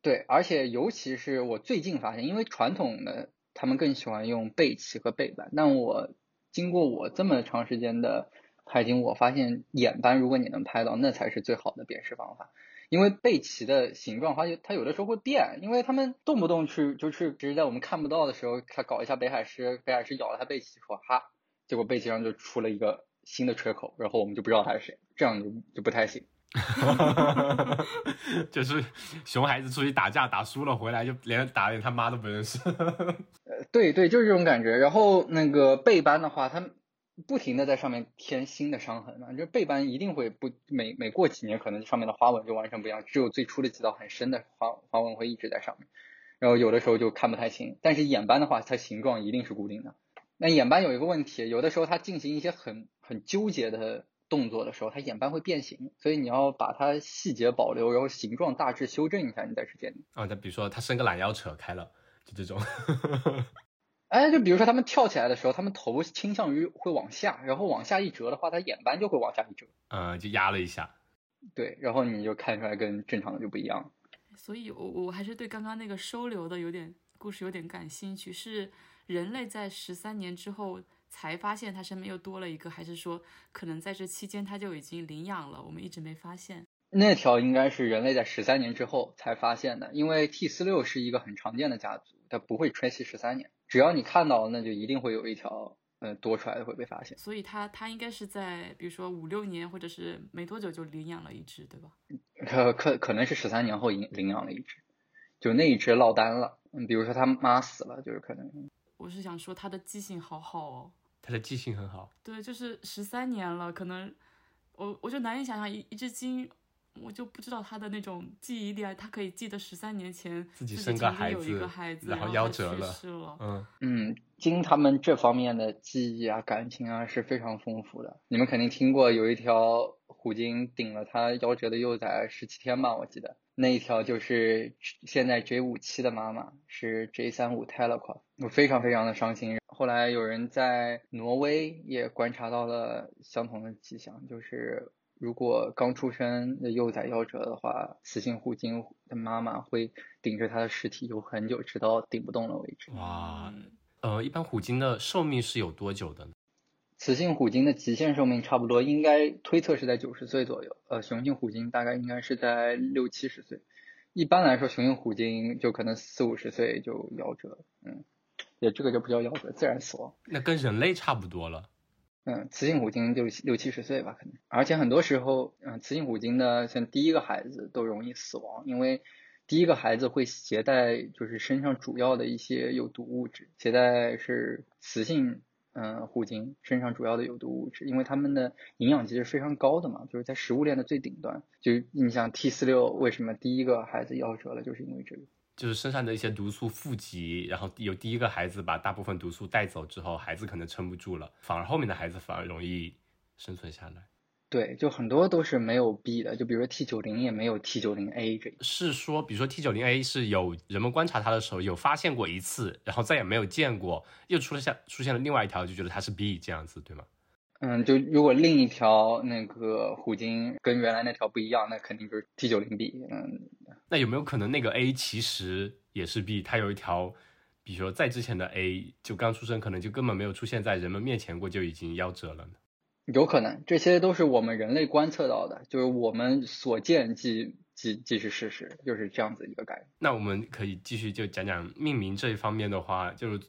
A: 对，而且尤其是我最近发现，因为传统的他们更喜欢用背鳍和背板，但我经过我这么长时间的拍鲸，我发现眼斑如果你能拍到，那才是最好的辨识方法。因为背鳍的形状，它它有的时候会变，因为他们动不动去就是只是在我们看不到的时候，他搞一下北海狮，北海狮咬了它背鳍，说哈，结果背鳍上就出了一个新的缺口，然后我们就不知道它是谁，这样就就不太行。
B: 就是熊孩子出去打架打输了回来，就连打连他妈都不认识。
A: 呃，对对，就是这种感觉。然后那个背斑的话，它不停的在上面添新的伤痕嘛，就背斑一定会不每每过几年，可能上面的花纹就完全不一样，只有最初的几道很深的花花纹会一直在上面。然后有的时候就看不太清，但是眼斑的话，它形状一定是固定的。那眼斑有一个问题，有的时候它进行一些很很纠结的。动作的时候，它眼斑会变形，所以你要把它细节保留，然后形状大致修正一下，你再去鉴定。
B: 啊，那比如说它伸个懒腰扯开了，就这种。
A: 哎，就比如说他们跳起来的时候，他们头倾向于会往下，然后往下一折的话，他眼斑就会往下一折。
B: 嗯，就压了一下。
A: 对，然后你就看出来跟正常的就不一样。
C: 所以，我我还是对刚刚那个收留的有点故事有点感兴趣，是人类在十三年之后。才发现他身边又多了一个，还是说可能在这期间他就已经领养了，我们一直没发现。
A: 那条应该是人类在十三年之后才发现的，因为 T 四六是一个很常见的家族，它不会穿系十三年。只要你看到了，那就一定会有一条，呃，多出来的会被发现。
C: 所以它它应该是在比如说五六年或者是没多久就领养了一只，对吧？
A: 可可可能是十三年后领领养了一只，就那一只落单了。嗯，比如说他妈死了，就是可能。
C: 我是想说它的记性好好哦。
B: 它的记性很好，
C: 对，就是十三年了，可能我我就难以想象一一只鲸，我就不知道他的那种记忆力啊，他可以记得十三年前
B: 自
C: 己
B: 生个孩
C: 子，然
B: 后夭折了，
C: 嗯
A: 嗯，经他们这方面的记忆啊、感情啊是非常丰富的。你们肯定听过有一条虎鲸顶了它夭折的幼崽十七天吧？我记得那一条就是现在 J 五七的妈妈是 J 三五 Telequa，我非常非常的伤心。后来有人在挪威也观察到了相同的迹象，就是如果刚出生的幼崽夭折的话，雌性虎鲸的妈妈会顶着它的尸体游很久，直到顶不动了为止。
B: 哇，呃，一般虎鲸的寿命是有多久的呢？
A: 雌性虎鲸的极限寿命差不多应该推测是在九十岁左右，呃，雄性虎鲸大概应该是在六七十岁。一般来说，雄性虎鲸就可能四五十岁就夭折，嗯。也这个就不叫夭折，自然死亡。
B: 那跟人类差不多了。
A: 嗯，雌性虎鲸就六七十岁吧，可能。而且很多时候，嗯，雌性虎鲸的像第一个孩子都容易死亡，因为第一个孩子会携带就是身上主要的一些有毒物质，携带是雌性嗯虎鲸身上主要的有毒物质，因为它们的营养其实非常高的嘛，就是在食物链的最顶端。就你像 T 四六为什么第一个孩子夭折了，就是因为这个。
B: 就是身上的一些毒素富集，然后有第一个孩子把大部分毒素带走之后，孩子可能撑不住了，反而后面的孩子反而容易生存下来。
A: 对，就很多都是没有 B 的，就比如说 T 九零也没有 T 九零 A 这。
B: 是说，比如说 T 九零 A 是有人们观察它的时候有发现过一次，然后再也没有见过，又出了下出现了另外一条，就觉得它是 B 这样子，对吗？
A: 嗯，就如果另一条那个虎鲸跟原来那条不一样，那肯定就是 T 九零 B。嗯，
B: 那有没有可能那个 A 其实也是 B？它有一条，比如说在之前的 A 就刚出生，可能就根本没有出现在人们面前过，就已经夭折了呢？
A: 有可能，这些都是我们人类观测到的，就是我们所见即即即是事实，就是这样子一个概念。
B: 那我们可以继续就讲讲命名这一方面的话，就是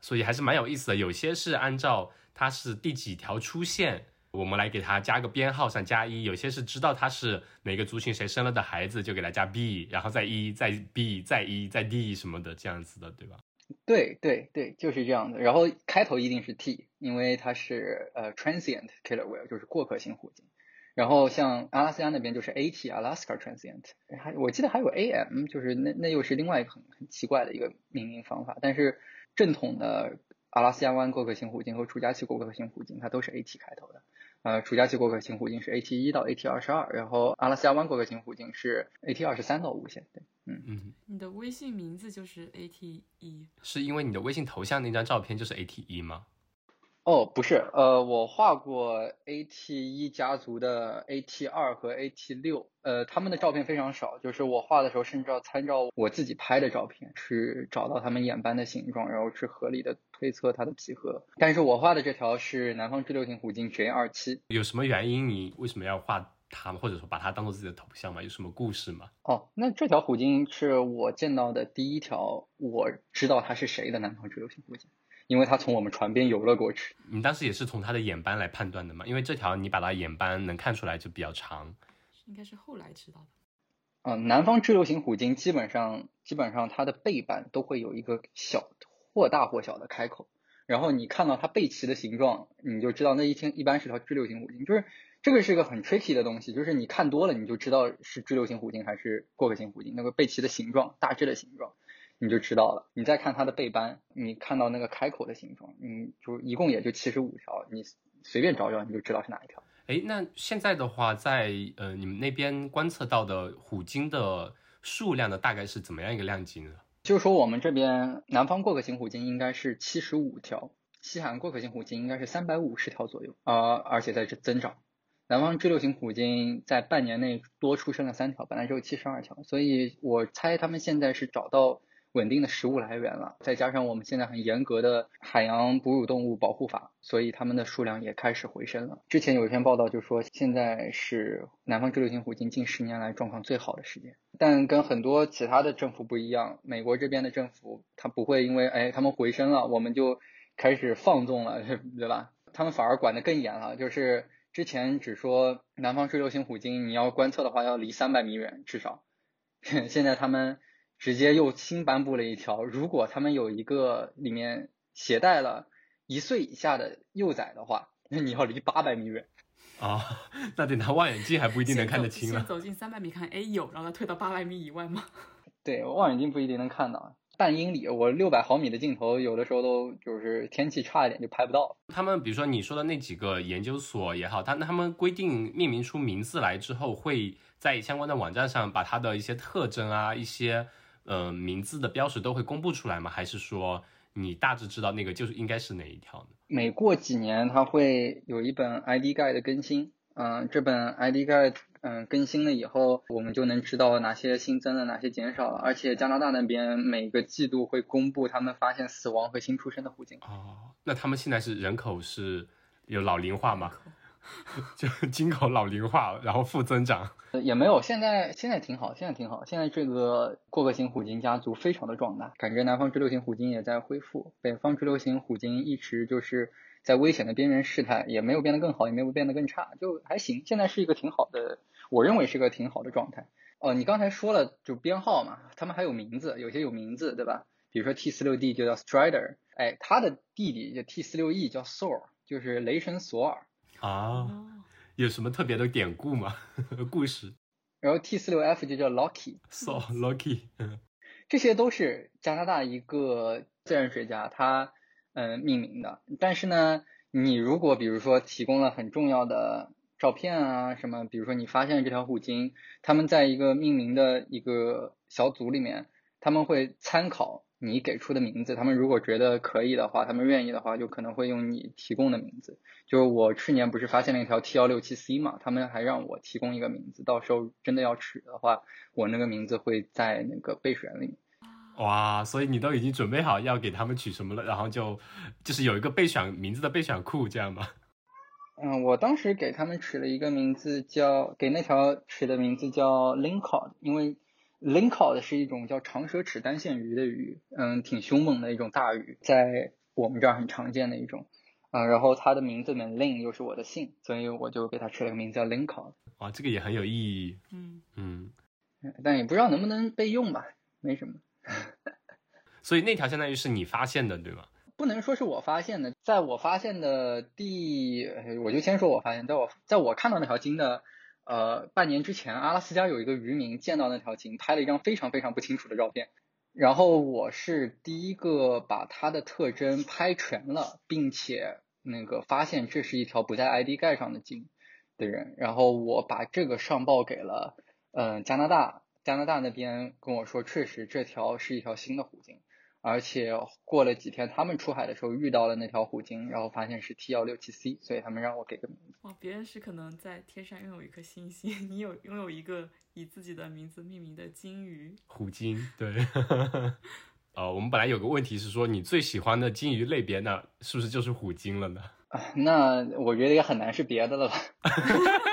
B: 所以还是蛮有意思的，有些是按照。它是第几条出现，我们来给它加个编号，上加一。有些是知道它是哪个族群谁生了的孩子，就给它加 B，然后再一，再 B，再一，再 D 什么的这样子的，对吧？
A: 对对对，就是这样的。然后开头一定是 T，因为它是呃 transient killer whale，就是过客性虎鲸。然后像阿拉斯加那边就是 AT，Alaska transient。还我记得还有 AM，就是那那又是另外一个很很奇怪的一个命名方法。但是正统的。阿拉斯加湾过客性虎鲸和楚加奇过客性虎鲸，它都是 AT 开头的。呃，楚加奇过客型弧径是 AT 一到 AT 二十二，然后阿拉斯加湾过客型弧径是 AT 二十三到无限。对，嗯
B: 嗯，
D: 你的微信名字就是 AT 一，
B: 是因为你的微信头像那张照片就是 AT 一吗？
A: 哦，不是，呃，我画过 AT 一家族的 AT 二和 AT 六，呃，他们的照片非常少，就是我画的时候甚至要参照我自己拍的照片，去找到他们眼斑的形状，然后去合理的推测它的几何。但是我画的这条是南方支流型虎鲸 J 二七。
B: 有什么原因？你为什么要画它，或者说把它当做自己的头像吗？有什么故事吗？
A: 哦，那这条虎鲸是我见到的第一条，我知道它是谁的南方支流型虎鲸。因为它从我们船边游了过去。
B: 你当时也是从它的眼斑来判断的吗？因为这条你把它眼斑能看出来就比较长。
D: 应该是后来知道的。
A: 嗯，南方支流型虎鲸基本上基本上它的背板都会有一个小或大或小的开口，然后你看到它背鳍的形状，你就知道那一天一般是条支流型虎鲸。就是这个是个很 tricky 的东西，就是你看多了你就知道是支流型虎鲸还是过客型虎鲸，那个背鳍的形状大致的形状。你就知道了。你再看它的背斑，你看到那个开口的形状，你，就一共也就七十五条，你随便找找你就知道是哪一条。
B: 哎，那现在的话，在呃你们那边观测到的虎鲸的数量呢，大概是怎么样一个量级呢？
A: 就是说我们这边南方过客型虎鲸应该是七十五条，西海岸过客型虎鲸应该是三百五十条左右，啊，而且在这增长。南方支流型虎鲸在半年内多出生了三条，本来只有七十二条，所以我猜他们现在是找到。稳定的食物来源了，再加上我们现在很严格的海洋哺乳动物保护法，所以它们的数量也开始回升了。之前有一篇报道就说，现在是南方支流型虎鲸近十年来状况最好的时间。但跟很多其他的政府不一样，美国这边的政府它不会因为哎它们回升了，我们就开始放纵了，对吧？他们反而管得更严了，就是之前只说南方支流型虎鲸你要观测的话要离三百米远至少，现在他们。直接又新颁布了一条，如果他们有一个里面携带了一岁以下的幼崽的话，那你要离八百米远。
B: 啊，那得拿望远镜还不一定能看得清
D: 了。先走近三百米看，哎有，然后再退到八百米以外吗？
A: 对，望远镜不一定能看到。半英里，我六百毫米的镜头有的时候都就是天气差一点就拍不到。
B: 他们比如说你说的那几个研究所也好，他他们规定命名出名字来之后，会在相关的网站上把它的一些特征啊一些。呃，名字的标识都会公布出来吗？还是说你大致知道那个就是应该是哪一条呢？
A: 每过几年，它会有一本 ID Guide 的更新。嗯，这本 ID Guide 嗯更新了以后，我们就能知道哪些新增了，哪些减少了。而且加拿大那边每个季度会公布他们发现死亡和新出生的户籍。
B: 哦，那他们现在是人口是有老龄化吗？就金口老龄化，然后负增长，
A: 也没有。现在现在挺好，现在挺好。现在这个过客型虎鲸家族非常的壮大，感觉南方支流型虎鲸也在恢复，北方支流型虎鲸一直就是在危险的边缘试探，也没有变得更好，也没有变得更差，就还行。现在是一个挺好的，我认为是个挺好的状态。哦，你刚才说了就编号嘛，他们还有名字，有些有名字，对吧？比如说 T 四六 D 就叫 Strider，哎，他的弟弟就 T 四六 E 叫 Soar，就是雷神索尔。
B: 啊，有什么特别的典故吗？故事？
A: 然后 T 四六 F 就叫 Lucky，So
B: Lucky，
A: 这些都是加拿大一个自然学家他嗯命名的。但是呢，你如果比如说提供了很重要的照片啊什么，比如说你发现这条虎鲸，他们在一个命名的一个小组里面，他们会参考。你给出的名字，他们如果觉得可以的话，他们愿意的话，就可能会用你提供的名字。就是我去年不是发现了一条 T 幺六七 C 嘛，他们还让我提供一个名字，到时候真的要取的话，我那个名字会在那个备选里面。
B: 哇，所以你都已经准备好要给他们取什么了，然后就就是有一个备选名字的备选库，这样吗？
A: 嗯，我当时给他们取了一个名字叫，给那条取的名字叫 Lincoln，因为。Lincoln 是一种叫长舌齿单线鱼的鱼，嗯，挺凶猛的一种大鱼，在我们这儿很常见的一种，嗯，然后它的名字里面 Lin 又是我的姓，所以我就给它取了个名字叫 Lincoln。
B: 哇，这个也很有意
D: 义。
B: 嗯嗯，
A: 但也不知道能不能备用吧，没什么。
B: 所以那条相当于是你发现的，对吗？
A: 不能说是我发现的，在我发现的第，我就先说我发现，在我在我看到那条鲸的。呃，半年之前，阿拉斯加有一个渔民见到那条鲸，拍了一张非常非常不清楚的照片。然后我是第一个把它的特征拍全了，并且那个发现这是一条不在 ID 盖上的鲸的人，然后我把这个上报给了嗯、加拿大，加拿大那边跟我说，确实这条是一条新的虎鲸，而且过了几天他们出海的时候遇到了那条虎鲸，然后发现是 T 幺六七 C，所以他们让我给个名字。
D: 哇，别人是可能在天上拥有一颗星星，你有拥有一个以自己的名字命名的鲸鱼。
B: 虎鲸，对。呃，我们本来有个问题是说，你最喜欢的鲸鱼类别呢，是不是就是虎鲸了呢？
A: 啊，那我觉得也很难是别的了吧。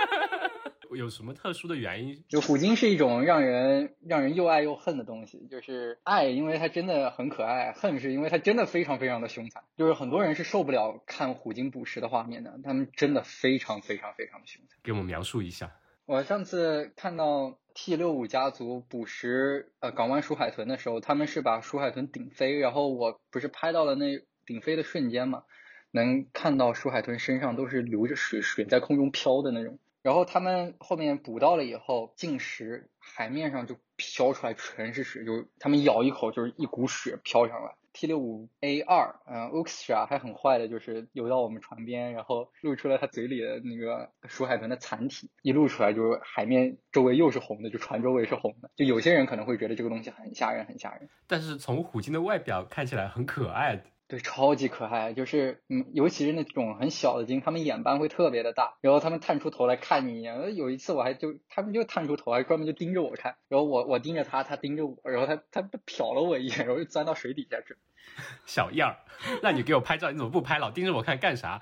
B: 有什么特殊的原因？
A: 就虎鲸是一种让人让人又爱又恨的东西，就是爱，因为它真的很可爱；恨是因为它真的非常非常的凶残。就是很多人是受不了看虎鲸捕食的画面的，他们真的非常非常非常的凶残。
B: 给我们描述一下。
A: 我上次看到 T 六五家族捕食呃港湾鼠海豚的时候，他们是把鼠海豚顶飞，然后我不是拍到了那顶飞的瞬间嘛，能看到鼠海豚身上都是流着水，水在空中飘的那种。然后他们后面捕到了以后进食，海面上就飘出来全是水，就是他们咬一口就是一股血飘上来。T 六五 A 二，嗯 o x t r a 还很坏的，就是游到我们船边，然后露出了它嘴里的那个鼠海豚的残体，一露出来就是海面周围又是红的，就船周围是红的。就有些人可能会觉得这个东西很吓人，很吓人。
B: 但是从虎鲸的外表看起来很可爱的。
A: 对，超级可爱，就是嗯，尤其是那种很小的鲸，它们眼斑会特别的大，然后它们探出头来看你一眼。有一次我还就，它们就探出头来，专门就盯着我看，然后我我盯着它，它盯着我，然后它它瞟了我一眼，然后就钻到水底下去。
B: 小样儿，让你给我拍照，你怎么不拍？老盯着我看干啥？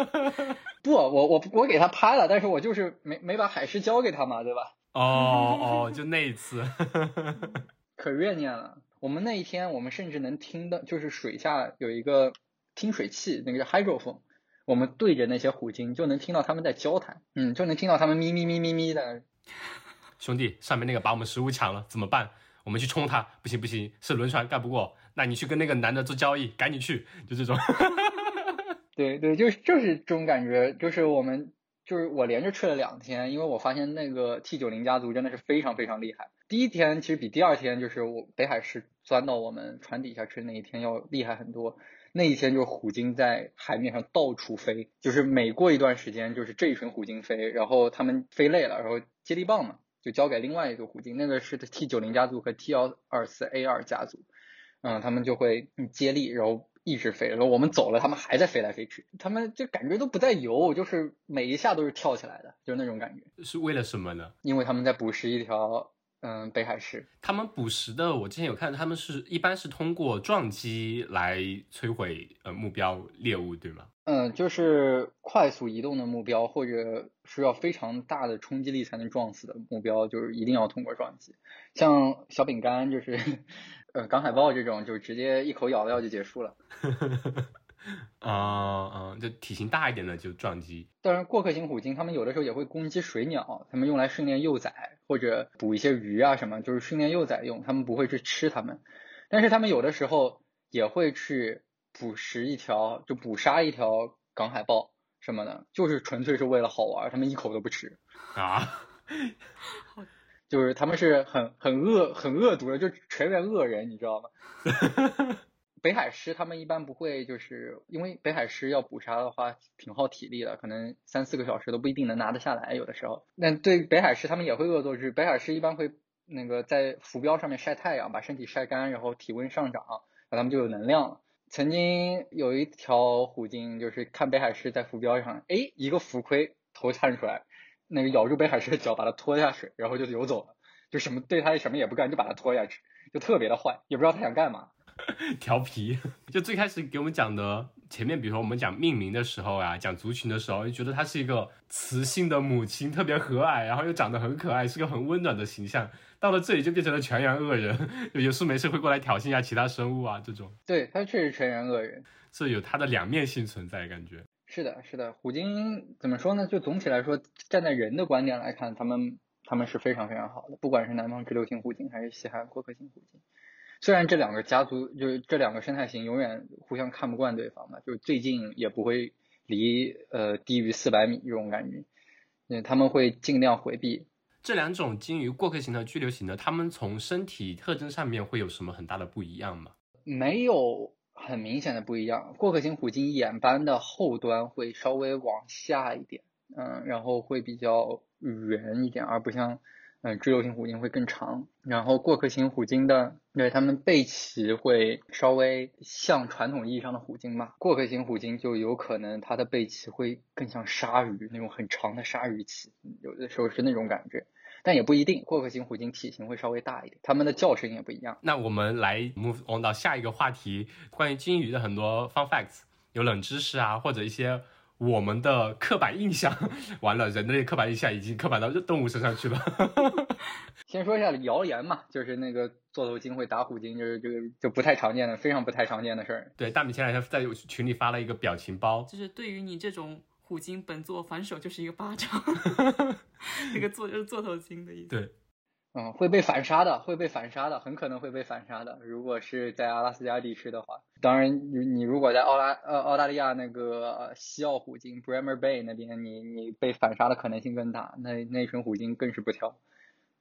A: 不，我我我给他拍了，但是我就是没没把海狮交给他嘛，对吧？
B: 哦哦，就那一次，
A: 可怨念了。我们那一天，我们甚至能听到，就是水下有一个听水器，那个叫 hydrophone，我们对着那些虎鲸，就能听到他们在交谈，嗯，就能听到他们咪咪咪咪咪的。
B: 兄弟，上面那个把我们食物抢了，怎么办？我们去冲他？不行不行，是轮船干不过，那你去跟那个男的做交易，赶紧去，就这种。
A: 对对，就是就是这种感觉，就是我们就是我连着去了两天，因为我发现那个 T 九零家族真的是非常非常厉害。第一天其实比第二天就是我北海市钻到我们船底下去那一天要厉害很多。那一天就是虎鲸在海面上到处飞，就是每过一段时间就是这一群虎鲸飞，然后他们飞累了，然后接力棒嘛就交给另外一个虎鲸，那个是 T 九零家族和 T 幺二四 A 二家族，嗯，他们就会接力，然后。一直飞，然后我们走了，他们还在飞来飞去，他们就感觉都不在游，就是每一下都是跳起来的，就是那种感觉。
B: 是为了什么呢？
A: 因为他们在捕食一条，嗯，北海市。
B: 他们捕食的，我之前有看，他们是一般是通过撞击来摧毁呃目标猎物，对吗？
A: 嗯，就是快速移动的目标，或者需要非常大的冲击力才能撞死的目标，就是一定要通过撞击。像小饼干，就是 呃港海豹这种，就直接一口咬掉就结束了。
B: 啊啊，就体型大一点的就撞击。
A: 当然，过客型虎鲸它们有的时候也会攻击水鸟，它们用来训练幼崽或者捕一些鱼啊什么，就是训练幼崽用，它们不会去吃它们。但是它们有的时候也会去。捕食一条就捕杀一条港海豹什么的，就是纯粹是为了好玩，他们一口都不吃
B: 啊，
A: 就是他们是很很恶很恶毒的，就全员恶人，你知道吗？北海狮他们一般不会，就是因为北海狮要捕杀的话挺耗体力的，可能三四个小时都不一定能拿得下来，有的时候。那对北海狮他们也会恶作剧，北海狮一般会那个在浮标上面晒太阳，把身体晒干，然后体温上涨，然后他们就有能量了。曾经有一条虎鲸，就是看北海狮在浮标上，哎，一个浮盔头探出来，那个咬住北海狮的脚，把它拖下水，然后就游走了，就什么对它什么也不干，就把它拖下去，就特别的坏，也不知道它想干嘛。
B: 调皮，就最开始给我们讲的前面，比如说我们讲命名的时候啊，讲族群的时候，就觉得它是一个雌性的母亲，特别和蔼，然后又长得很可爱，是个很温暖的形象。到了这里就变成了全员恶人，有事没事会过来挑衅一下其他生物啊，这种。
A: 对，它确实全员恶人，
B: 这有它的两面性存在，感觉。
A: 是的，是的，虎鲸怎么说呢？就总体来说，站在人的观点来看，他们他们是非常非常好的，不管是南方直流型虎鲸还是西海岸过客型虎鲸。虽然这两个家族就是这两个生态型永远互相看不惯对方嘛，就是最近也不会离呃低于四百米这种感觉，嗯，他们会尽量回避。
B: 这两种鲸鱼过客型和居留型的，它们从身体特征上面会有什么很大的不一样吗？
A: 没有很明显的不一样。过客型虎鲸眼斑的后端会稍微往下一点，嗯，然后会比较圆一点，而不像。嗯，支流型虎鲸会更长，然后过客型虎鲸的，因为它们背鳍会稍微像传统意义上的虎鲸嘛。过客型虎鲸就有可能它的背鳍会更像鲨鱼那种很长的鲨鱼鳍，有的时候是那种感觉，但也不一定。过客型虎鲸体型会稍微大一点，它们的叫声也不一样。
B: 那我们来 move on 到下一个话题，关于鲸鱼的很多 fun facts，有冷知识啊，或者一些。我们的刻板印象 完了，人类刻板印象已经刻板到动物身上去了。
A: 先说一下谣言嘛，就是那个座头鲸会打虎鲸，就是这个就不太常见的，非常不太常见的事儿。
B: 对，大米前两天在群里发了一个表情包，
D: 就是对于你这种虎鲸，本座反手就是一个巴掌。那个座就是座头鲸的意思。
B: 对。
A: 嗯，会被反杀的，会被反杀的，很可能会被反杀的。如果是在阿拉斯加地区的话，当然，你你如果在澳拉呃澳大利亚那个西澳虎鲸 Bremer Bay 那边，你你被反杀的可能性更大。那那群虎鲸更是不挑。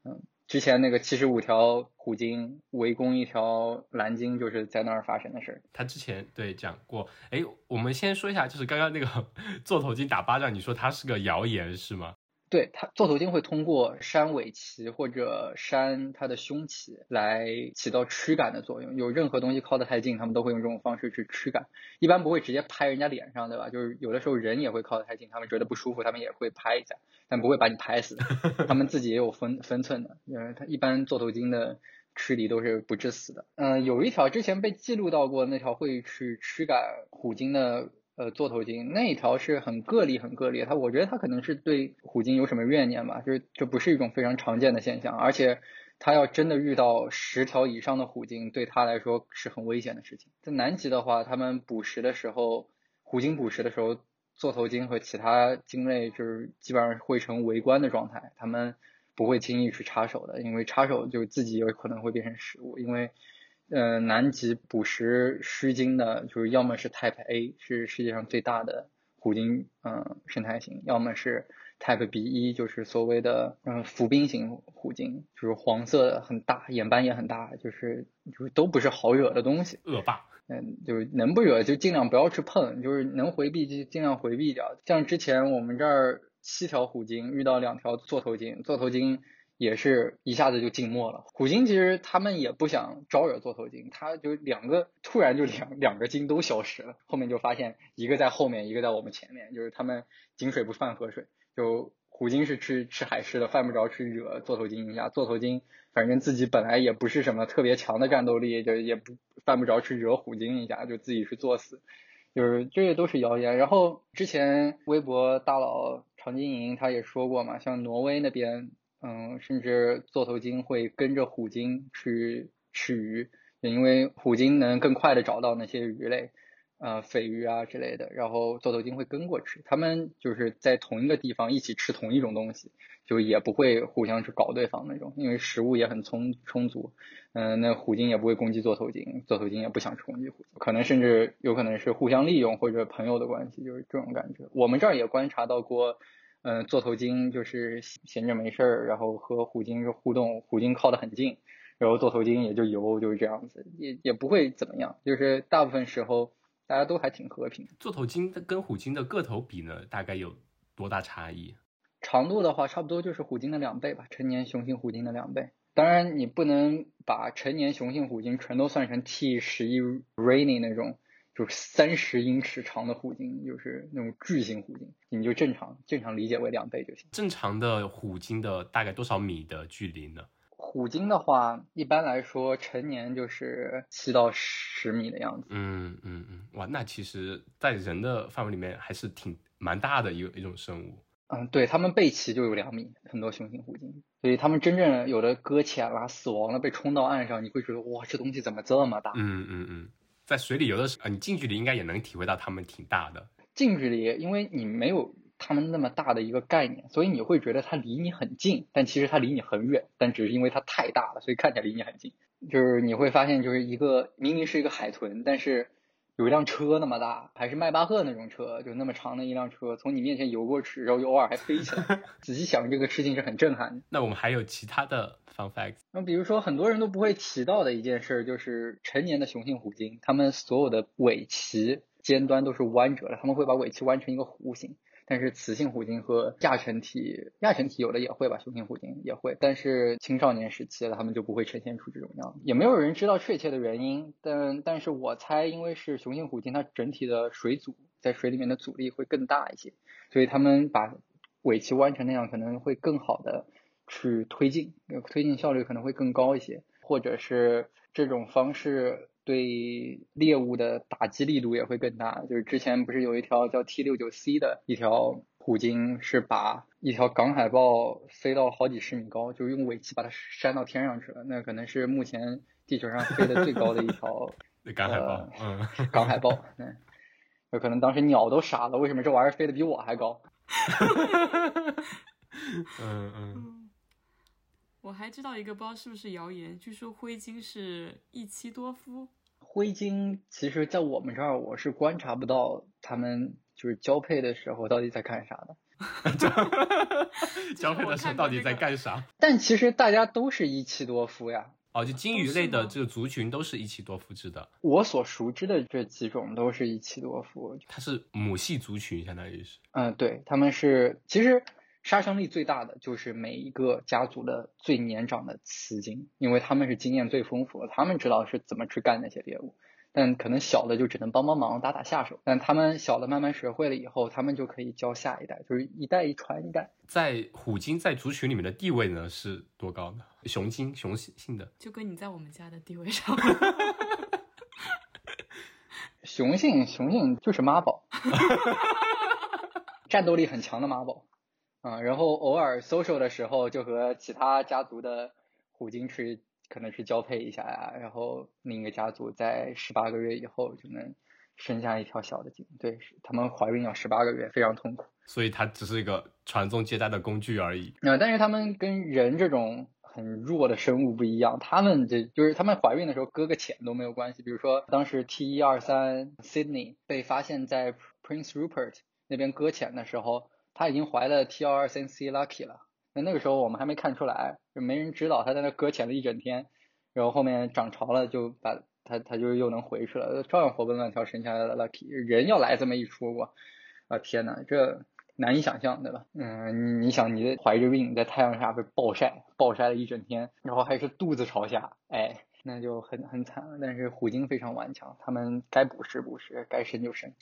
A: 嗯，之前那个七十五条虎鲸围攻一条蓝鲸，就是在那儿发生的事儿。
B: 他之前对讲过，哎，我们先说一下，就是刚刚那个 座头鲸打巴掌，你说它是个谣言是吗？
A: 对它，座头鲸会通过扇尾鳍或者扇它的胸鳍来起到驱赶的作用。有任何东西靠得太近，它们都会用这种方式去驱赶。一般不会直接拍人家脸上，对吧？就是有的时候人也会靠得太近，他们觉得不舒服，他们也会拍一下，但不会把你拍死。他们自己也有分分寸的，嗯，它一般座头鲸的驱离都是不致死的。嗯，有一条之前被记录到过，那条会去驱赶虎鲸的。呃，座头鲸那一条是很个例，很个例。它我觉得它可能是对虎鲸有什么怨念吧，就是这不是一种非常常见的现象。而且，它要真的遇到十条以上的虎鲸，对它来说是很危险的事情。在南极的话，他们捕食的时候，虎鲸捕食的时候，座头鲸和其他鲸类就是基本上会成围观的状态，他们不会轻易去插手的，因为插手就自己有可能会变成食物，因为。呃，南极捕食须鲸的，就是要么是 Type A，是世界上最大的虎鲸，嗯，生态型；要么是 Type B 一，就是所谓的嗯浮冰型虎鲸，就是黄色的，很大，眼斑也很大，就是就是都不是好惹的东西。
B: 恶霸。
A: 嗯，就是能不惹就尽量不要去碰，就是能回避就尽量回避掉。像之前我们这儿七条虎鲸遇到两条座头鲸，座头鲸。也是一下子就静默了。虎鲸其实他们也不想招惹座头鲸，它就两个突然就两两个鲸都消失了，后面就发现一个在后面，一个在我们前面，就是他们井水不犯河水。就虎鲸是吃吃海狮的，犯不着去惹座头鲸一下。座头鲸反正自己本来也不是什么特别强的战斗力，就也不犯不着去惹虎鲸一下，就自己去作死。就是这些都是谣言。然后之前微博大佬常金莹他也说过嘛，像挪威那边。嗯，甚至座头鲸会跟着虎鲸去吃鱼，因为虎鲸能更快的找到那些鱼类，呃，鲱鱼啊之类的，然后座头鲸会跟过去，他们就是在同一个地方一起吃同一种东西，就也不会互相去搞对方那种，因为食物也很充充足，嗯，那虎鲸也不会攻击座头鲸，座头鲸也不想去攻击虎鲸，可能甚至有可能是互相利用或者朋友的关系，就是这种感觉。我们这儿也观察到过。嗯，座头鲸就是闲着没事儿，然后和虎鲸互动，虎鲸靠得很近，然后座头鲸也就游，就是这样子，也也不会怎么样，就是大部分时候大家都还挺和平。
B: 座头鲸跟虎鲸的个头比呢，大概有多大差异？
A: 长度的话，差不多就是虎鲸的两倍吧，成年雄性虎鲸的两倍。当然，你不能把成年雄性虎鲸全都算成 T 十一 Rainy 那种。就是三十英尺长的虎鲸，就是那种巨型虎鲸，你就正常正常理解为两倍就行。
B: 正常的虎鲸的大概多少米的距离呢？
A: 虎鲸的话，一般来说成年就是七到十米的样子。
B: 嗯嗯嗯，哇，那其实，在人的范围里面还是挺蛮大的一一种生物。
A: 嗯，对，它们背鳍就有两米，很多雄性虎鲸，所以它们真正有的搁浅了、死亡了、被冲到岸上，你会觉得哇，这东西怎么这么大？
B: 嗯嗯嗯。在水里游的时候，你近距离应该也能体会到它们挺大的。
A: 近距离，因为你没有它们那么大的一个概念，所以你会觉得它离你很近，但其实它离你很远。但只是因为它太大了，所以看起来离你很近。就是你会发现，就是一个明明是一个海豚，但是有一辆车那么大，还是迈巴赫那种车，就那么长的一辆车从你面前游过去，然后又偶尔还飞起来。仔细想，这个事情是很震撼的。
B: 那我们还有其他的 fun facts？
A: 那比如说很多人都不会提到的一件事，就是成年的雄性虎鲸，它们所有的尾鳍尖端都是弯折的，它们会把尾鳍弯成一个弧形。但是雌性虎鲸和亚成体，亚成体有的也会吧，雄性虎鲸也会，但是青少年时期了它们就不会呈现出这种样子，也没有人知道确切的原因，但但是我猜，因为是雄性虎鲸，它整体的水阻在水里面的阻力会更大一些，所以它们把尾鳍弯成那样可能会更好的去推进，推进效率可能会更高一些，或者是这种方式。对猎物的打击力度也会更大。就是之前不是有一条叫 T 六九 C 的一条虎鲸，是把一条港海豹飞到好几十米高，就是用尾鳍把它扇到天上去了。那可能是目前地球上飞的最高的一条
B: 港海豹。嗯，
A: 港海豹。嗯，有可能当时鸟都傻了，为什么这玩意儿飞得比我还高？
B: 嗯嗯。
D: 我还知道一个，不知道是不是谣言，据说灰鲸是一妻多夫。
A: 灰鲸其实，在我们这儿，我是观察不到它们就是交配的时候到底在干啥的。
B: 交配的时候到底在干啥？
A: 但其实大家都是一妻多夫呀。
B: 哦，就鲸鱼类的这个族群都是一妻多夫制的。
A: 我所熟知的这几种都是一妻多夫。
B: 它是母系族群，相当于是。
A: 嗯，对，他们是其实。杀伤力最大的就是每一个家族的最年长的雌鲸，因为他们是经验最丰富的，他们知道是怎么去干那些猎物。但可能小的就只能帮帮忙、打打下手。但他们小的慢慢学会了以后，他们就可以教下一代，就是一代一传一代。
B: 在虎鲸在族群里面的地位呢是多高呢？雄鲸雄性的，
D: 就跟你在我们家的地位上。
A: 雄性雄性就是妈宝，战斗力很强的妈宝。啊，然后偶尔 social 的时候，就和其他家族的虎鲸去，可能去交配一下呀。然后另一个家族在十八个月以后就能生下一条小的鲸。对，他们怀孕要十八个月，非常痛苦。
B: 所以它只是一个传宗接代的工具而已。
A: 啊，但是他们跟人这种很弱的生物不一样，他们这就是他们怀孕的时候搁个浅都没有关系。比如说当时 T 一二三 Sydney 被发现在 Prince Rupert 那边搁浅的时候。他已经怀了 T 幺二三 C Lucky 了，那那个时候我们还没看出来，就没人知道他在那搁浅了一整天，然后后面涨潮了，就把他他就又能回去了，照样活蹦乱跳生下来了 Lucky。人要来这么一出，我啊天呐，这难以想象，对吧？嗯，你你想你怀着孕在太阳下被暴晒，暴晒了一整天，然后还是肚子朝下，哎，那就很很惨了。但是虎鲸非常顽强，他们该捕食捕食，该生就生，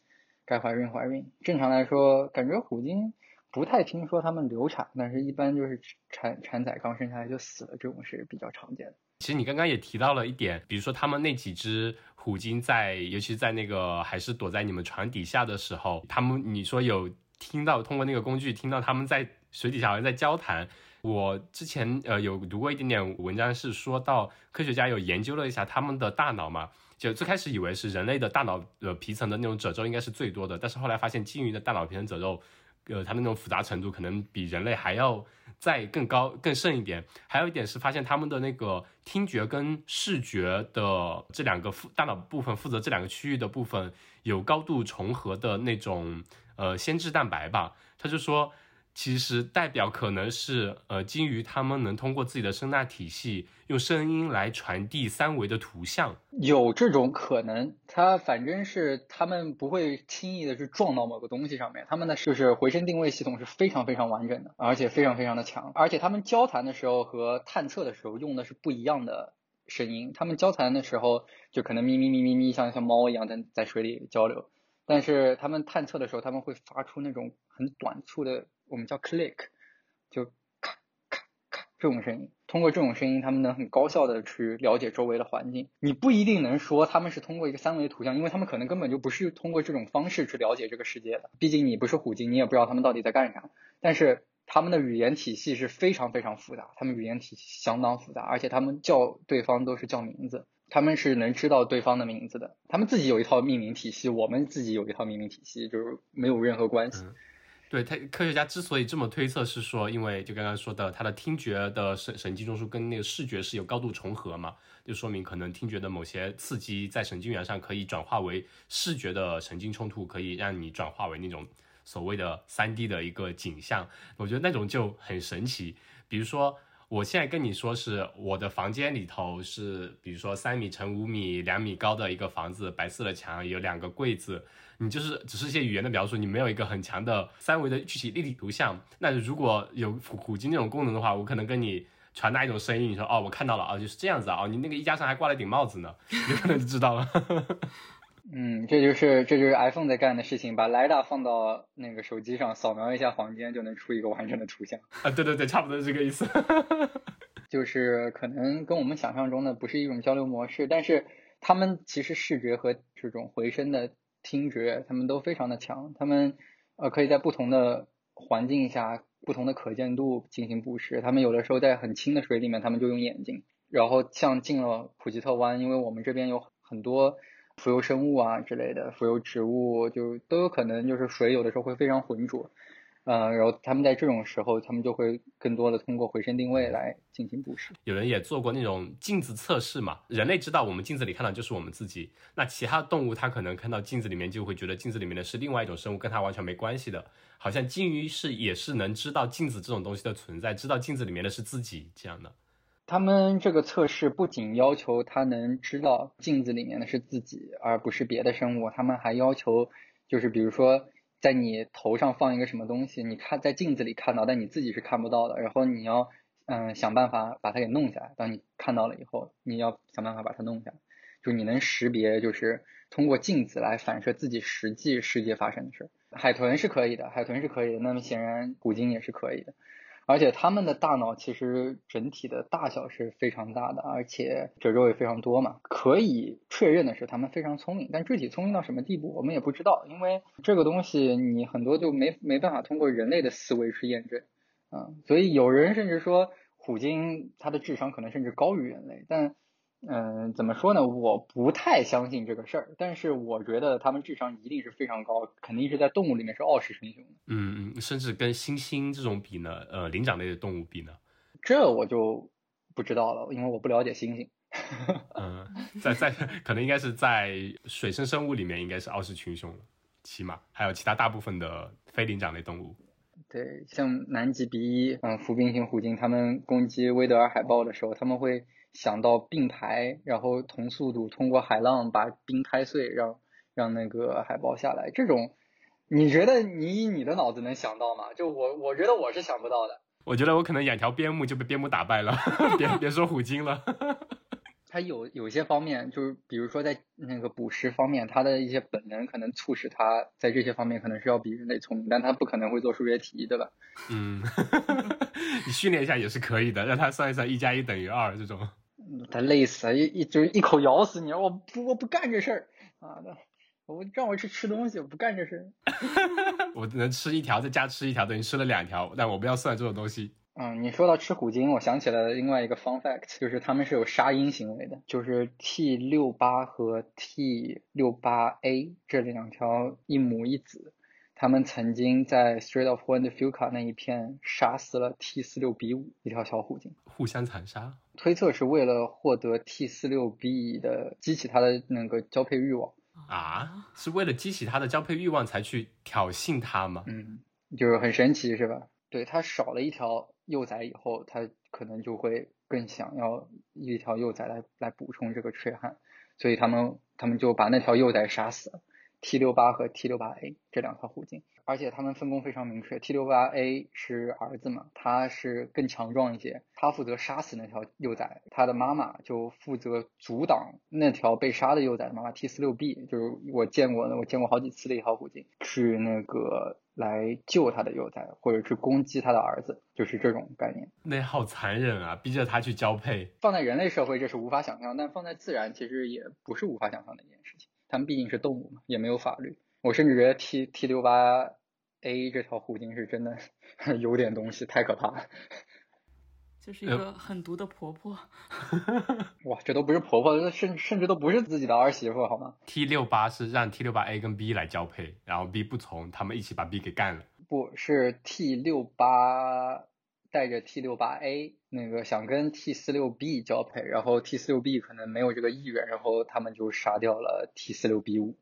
A: 该怀孕怀孕。正常来说，感觉虎鲸。不太听说他们流产，但是一般就是产产崽刚生下来就死了，这种是比较常见的。
B: 其实你刚刚也提到了一点，比如说他们那几只虎鲸在，尤其在那个还是躲在你们船底下的时候，他们你说有听到通过那个工具听到他们在水底下好像在交谈。我之前呃有读过一点点文章，是说到科学家有研究了一下他们的大脑嘛，就最开始以为是人类的大脑呃皮层的那种褶皱应该是最多的，但是后来发现鲸鱼的大脑皮层褶皱。呃，它的那种复杂程度可能比人类还要再更高、更甚一点。还有一点是发现他们的那个听觉跟视觉的这两个负大脑部分负责这两个区域的部分有高度重合的那种呃先质蛋白吧。他就说。其实代表可能是，呃，鲸鱼它们能通过自己的声纳体系，用声音来传递三维的图像，
A: 有这种可能。它反正是它们不会轻易的去撞到某个东西上面，它们的就是回声定位系统是非常非常完整的，而且非常非常的强。而且它们交谈的时候和探测的时候用的是不一样的声音。它们交谈的时候就可能咪咪咪咪咪，像像猫一样在在水里交流，但是它们探测的时候，他们会发出那种很短促的。我们叫 click，就咔咔咔这种声音。通过这种声音，他们能很高效的去了解周围的环境。你不一定能说他们是通过一个三维图像，因为他们可能根本就不是通过这种方式去了解这个世界的。毕竟你不是虎鲸，你也不知道他们到底在干啥。但是他们的语言体系是非常非常复杂，他们语言体系相当复杂，而且他们叫对方都是叫名字，他们是能知道对方的名字的。他们自己有一套命名体系，我们自己有一套命名体系，就是没有任何关系。
B: 对他，科学家之所以这么推测，是说，因为就刚刚说的，他的听觉的神神经中枢跟那个视觉是有高度重合嘛，就说明可能听觉的某些刺激在神经元上可以转化为视觉的神经冲突，可以让你转化为那种所谓的三 D 的一个景象。我觉得那种就很神奇。比如说，我现在跟你说是我的房间里头是，比如说三米乘五米、两米高的一个房子，白色的墙，有两个柜子。你就是只是一些语言的描述，你没有一个很强的三维的具体立体图像。那如果有虎虎鲸那种功能的话，我可能跟你传达一种声音，你说哦，我看到了啊，就是这样子啊，哦你那个衣架上还挂了顶帽子呢，你可能就知道了。
A: 嗯，这就是这就是 iPhone 在干的事情，把雷达放到那个手机上，扫描一下房间就能出一个完整的图像。
B: 啊，对对对，差不多是这个意思。
A: 就是可能跟我们想象中的不是一种交流模式，但是他们其实视觉和这种回声的。听觉他们都非常的强，他们呃可以在不同的环境下、不同的可见度进行捕食。他们有的时候在很清的水里面，他们就用眼睛。然后像进了普吉特湾，因为我们这边有很多浮游生物啊之类的浮游植物，就都有可能就是水有的时候会非常浑浊。嗯，然后他们在这种时候，他们就会更多的通过回声定位来进行捕食。
B: 有人也做过那种镜子测试嘛？人类知道我们镜子里看到就是我们自己，那其他动物它可能看到镜子里面就会觉得镜子里面的是另外一种生物，跟它完全没关系的。好像鲸鱼是也是能知道镜子这种东西的存在，知道镜子里面的是自己这样的。
A: 他们这个测试不仅要求他能知道镜子里面的是自己，而不是别的生物，他们还要求就是比如说。在你头上放一个什么东西，你看在镜子里看到，但你自己是看不到的。然后你要嗯想办法把它给弄下来。当你看到了以后，你要想办法把它弄下来。就你能识别，就是通过镜子来反射自己实际世界发生的事。海豚是可以的，海豚是可以的。那么显然古鲸也是可以的。而且他们的大脑其实整体的大小是非常大的，而且褶皱也非常多嘛。可以确认的是，他们非常聪明，但具体聪明到什么地步，我们也不知道，因为这个东西你很多就没没办法通过人类的思维去验证，嗯，所以有人甚至说虎鲸它的智商可能甚至高于人类，但。嗯，怎么说呢？我不太相信这个事儿，但是我觉得他们智商一定是非常高，肯定是在动物里面是傲视群雄的。
B: 嗯嗯，甚至跟猩猩这种比呢，呃，灵长类的动物比呢？
A: 这我就不知道了，因为我不了解猩猩。
B: 嗯，在在可能应该是在水生生物里面应该是傲视群雄了，起码还有其他大部分的非灵长类动物。
A: 对，像南极鼻翼、嗯，浮冰型虎鲸，它们攻击威德尔海豹的时候，他们会。想到并排，然后同速度通过海浪把冰拍碎，让让那个海豹下来。这种，你觉得你以你的脑子能想到吗？就我，我觉得我是想不到的。
B: 我觉得我可能养条边牧就被边牧打败了，别别说虎鲸了。
A: 它有有些方面，就是比如说在那个捕食方面，它的一些本能可能促使它在这些方面可能是要比人类聪明，但它不可能会做数学题，对吧？
B: 嗯，你训练一下也是可以的，让它算一算一加一等于二这种。
A: 他累死了，一一就是一口咬死你！我不我不干这事儿啊！我让我去吃东西，我不干这事儿。
B: 我能吃一条，再加吃一条，等于吃了两条，但我不要算这种东西。
A: 嗯，你说到吃虎鲸，我想起了另外一个 fun fact，就是他们是有杀婴行为的，就是 T 六八和 T 六八 A 这两条一母一子。他们曾经在 Strait of Juan de Fuca 那一片杀死了 T 四六 B 五一条小虎鲸，
B: 互相残杀。
A: 推测是为了获得 T 四六 B 的激起它的那个交配欲望
B: 啊？是为了激起它的交配欲望才去挑衅它吗？
A: 嗯，就是很神奇是吧？对，它少了一条幼崽以后，它可能就会更想要一条幼崽来来补充这个缺憾，所以他们他们就把那条幼崽杀死了。T 六八和 T 六八 A 这两条虎鲸，而且它们分工非常明确。T 六八 A 是儿子嘛，它是更强壮一些，它负责杀死那条幼崽，它的妈妈就负责阻挡那条被杀的幼崽的妈妈 T 四六 B，就是我见过的，我见过好几次的一条虎鲸，去那个来救它的幼崽，或者去攻击它的儿子，就是这种概念。
B: 那好残忍啊，逼着它去交配。
A: 放在人类社会这是无法想象，但放在自然其实也不是无法想象的一件事情。他们毕竟是动物嘛，也没有法律。我甚至觉得 T T 六八 A 这条虎鲸是真的 有点东西，太可怕了。
D: 就是一个狠毒的婆婆。
A: 哇，这都不是婆婆，甚甚至都不是自己的儿媳妇，好吗
B: ？T 六八是让 T 六八 A 跟 B 来交配，然后 B 不从，他们一起把 B 给干了。
A: 不是 T 六八带着 T 六八 A 那个想跟 T 四六 B 交配，然后 T 四六 B 可能没有这个意愿，然后他们就杀掉了 T 四六 B 五，